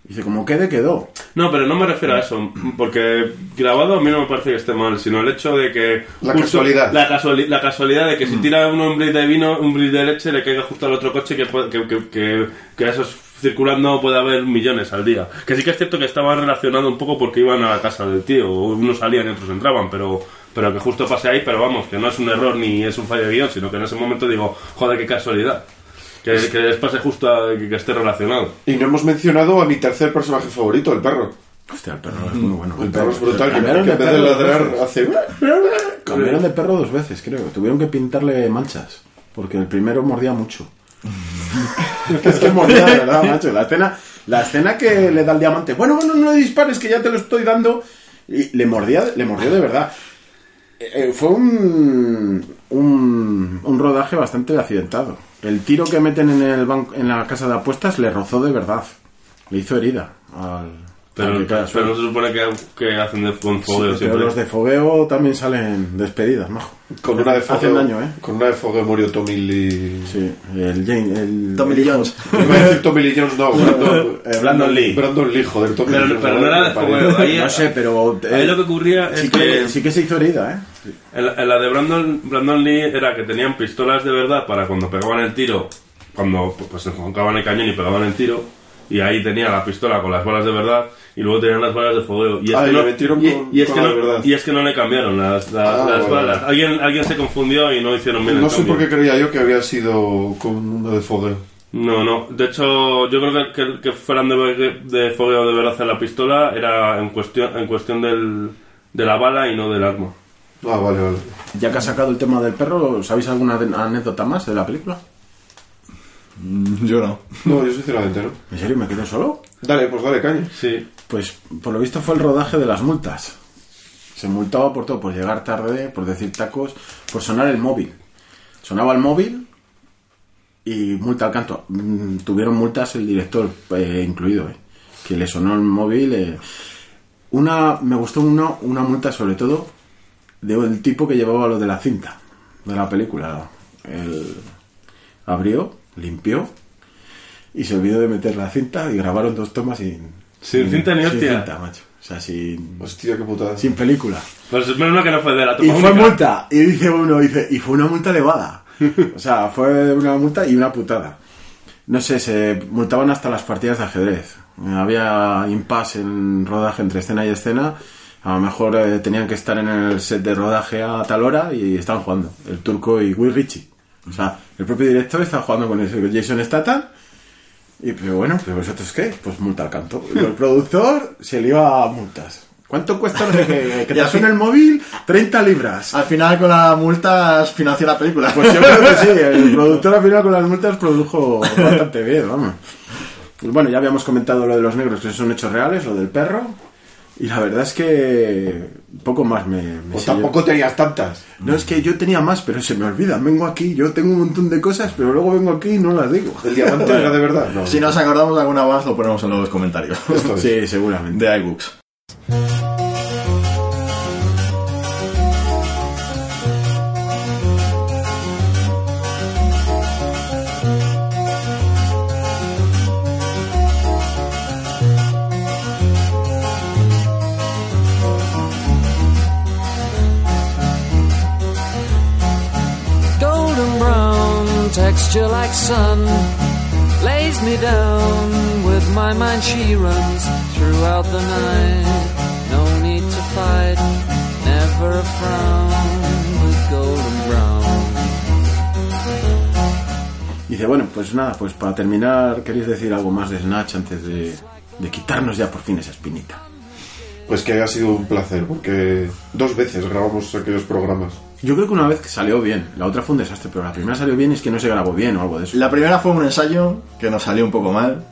B: Dice, como quede, quedó.
F: No, pero no me refiero a eso, porque grabado a mí no me parece que esté mal, sino el hecho de que...
E: La casualidad.
F: La, casuali- la casualidad de que si tira uno un bris de vino, un bris de leche, le caiga justo al otro coche que, que, que, que, que esos circulando puede haber millones al día. Que sí que es cierto que estaba relacionado un poco porque iban a la casa del tío, o unos salían y otros entraban, pero, pero que justo pase ahí, pero vamos, que no es un error ni es un fallo de guion, sino que en ese momento digo, joder, qué casualidad. Que, que les pase justo a- que, que esté relacionado.
E: Y no hemos mencionado a mi tercer personaje favorito, el perro.
B: Hostia, el perro es muy bueno.
E: El perro es brutal, que,
B: Cambiaron
E: que en vez de
B: perro dos
E: ladrar
B: veces.
E: hace...
B: Cambiaron de perro dos veces, creo. Tuvieron que pintarle manchas. Porque el primero mordía mucho. *laughs* es que mordía de verdad, macho. La escena, la escena que le da el diamante. Bueno, bueno, no le dispares, que ya te lo estoy dando. Y le mordía, le mordió de verdad. Eh, eh, fue un, un, un rodaje bastante accidentado. El tiro que meten en, el banco, en la casa de apuestas le rozó de verdad. Le hizo herida al.
F: Pero,
B: que al
F: pero no se supone que, que hacen de, con
B: Sí,
F: fogueo
B: pero
F: siempre.
B: los de fogueo también salen despedidas, ¿no?
E: Con una de
B: Hacen
E: fogueo,
B: daño, ¿eh?
E: Con una de fogueo murió Tommy Lee...
B: Sí, el Jane, el...
D: Tommy Lee Jones. *laughs*
E: Iba a decir Tommy Lee Jones, no, Brandon,
B: Eh, Brandon Lee.
E: Brandon Lee, joder, Tommy
F: Pero-
E: Lee Jones,
F: pero no era de fogueo, ahí-
B: No sé, pero... eh,
F: Ahí lo que ocurría es
B: sí
F: que,
B: Sí que se hizo herida, ¿eh?
F: en, la, en la de Brandon, Brandon Lee era que tenían pistolas de verdad para cuando pegaban el tiro, cuando pues enfocaban el cañón y pegaban el tiro, y ahí tenía la pistola con las balas de verdad, y luego tenían las balas de fogueo. Y es,
E: Ah,
F: que,
E: y
F: no,
E: le metieron
F: y-
E: con-
F: y es
E: con
F: que
E: la
F: no-
E: de verdad.
F: y es que no le cambiaron las, las-
E: Ah,
F: las balas. Alguien, alguien se confundió y no hicieron bien el
E: No sé
F: cambio.
E: por qué creía yo que había sido con una de fogueo.
F: No, no. De hecho, yo creo que, que, que fueran de, de fogueo de verdad en la pistola era en cuestión, en cuestión del, de la bala y no del arma.
E: Ah, vale, vale.
B: Ya que has sacado el tema del perro, ¿sabéis alguna anécdota más de la película?
D: Mm, Yo no.
E: No, yo sinceramente no.
B: ¿En serio me quedo solo?
E: Dale, pues dale, caña.
F: Sí.
B: Pues por lo visto fue el rodaje de las multas. Se multaba por todo, por llegar tarde, por decir tacos, por sonar el móvil. Sonaba el móvil y multa al canto. Mm, Tuvieron multas el director eh, incluido, eh, que le sonó el móvil. eh. Una, me gustó una, una multa sobre todo del tipo que llevaba lo de la cinta de la película. Él abrió, limpió y se olvidó de meter la cinta y grabaron dos tomas sin,
F: Sin cinta ni
B: sin
F: hostia.
B: cinta, macho. O sea, sin,
E: Hostia, qué putada.
B: sin película.
F: Pues menos mal que no fue de la
B: Y
F: toma
B: fue
F: única.
B: multa. Y dice uno, dice, y fue una multa elevada. O sea, fue una multa y una putada. No sé, se multaban hasta las partidas de ajedrez. Había impasse en rodaje entre escena y escena. A lo mejor eh, tenían que estar en el set de rodaje a tal hora y estaban jugando. El turco y Will Ritchie. O sea, el propio director estaba jugando con el Jason Statham. Y pero bueno, pero vosotros qué? Pues multa al canto. El productor se le iba a multas. ¿Cuánto cuesta no sé qué? que *laughs* te
D: fin-
B: el móvil? 30 libras.
D: Al final con la multa financia la película.
B: Pues yo creo que sí, *laughs* el productor al final con las multas produjo bastante bien, vamos. Pues bueno, ya habíamos comentado lo de los negros, que son hechos reales, lo del perro. Y la verdad es que poco más me... me
E: O
B: sé
E: tampoco tenías tantas.
B: No, es que yo tenía más, pero se me olvidan. Vengo aquí, yo tengo un montón de cosas, pero luego vengo aquí y no las digo.
E: ¿El diamante era de verdad? No. *laughs*
D: Si nos acordamos de alguna más, lo ponemos en los comentarios.
E: Esto es.
B: Sí, seguramente.
D: De iBooks.
N: Texture like sun lays me down with my mind she runs throughout the night no need to fight never a frown with golden brown
B: Dice, bueno, pues nada, pues para terminar, ¿queréis decir algo más de Snatch antes de, de quitarnos ya por fin esa espinita?
E: Pues que ha sido un placer, porque dos veces grabamos aquellos programas.
B: Yo creo que una vez que salió bien, la otra fue un desastre, pero la primera salió bien y es que no se grabó bien o algo de eso.
D: La primera fue un ensayo que nos salió un poco mal.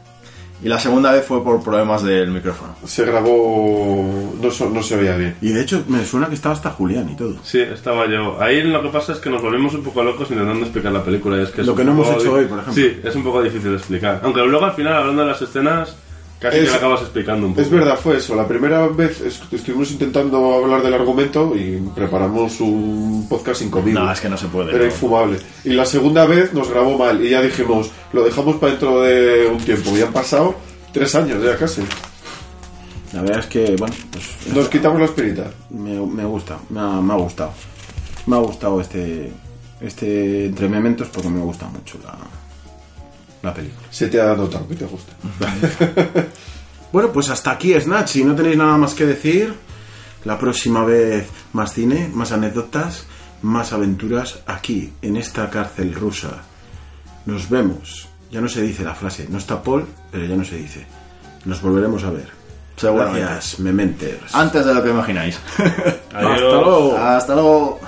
D: Y la segunda vez fue por problemas del micrófono.
E: Se grabó... no, so- no se oía bien.
B: Y de hecho, me suena que estaba hasta Julián y todo.
F: Sí, estaba yo. Ahí lo que pasa es que nos volvimos un poco locos intentando explicar la película. y es que es
B: Lo
F: un
B: que no hemos hecho
F: di-
B: hoy, por ejemplo.
F: Sí, es un poco difícil de explicar. Aunque luego al final, hablando de las escenas, casi
E: Es-
F: que la acabas explicando un poco.
E: Es verdad, fue eso. La primera vez es- estuvimos intentando hablar del argumento y preparamos un podcast incomible.
D: No, es que no se puede.
E: Era
D: no.
E: infumable. Y la segunda vez nos grabó mal y ya dijimos, lo dejamos para dentro de un tiempo. Y han pasado tres años ya casi.
B: La verdad es que, bueno, pues
E: Nos quitamos la espinita.
B: me, me gusta, me ha, me ha gustado. Me ha gustado este, este Entre Mementos porque me gusta mucho la, la película.
E: Se te ha notado que te gusta. *laughs*
B: Bueno, pues hasta aquí Snatch. Si no tenéis nada más que decir, la próxima vez más cine, más anécdotas, más aventuras aquí, en esta cárcel rusa. Nos vemos. Ya no se dice la frase. No está Paul, pero ya no se dice. Nos volveremos a ver. Gracias, Mementers.
D: Antes de lo que imagináis. *laughs*
B: Hasta luego.
D: Hasta luego.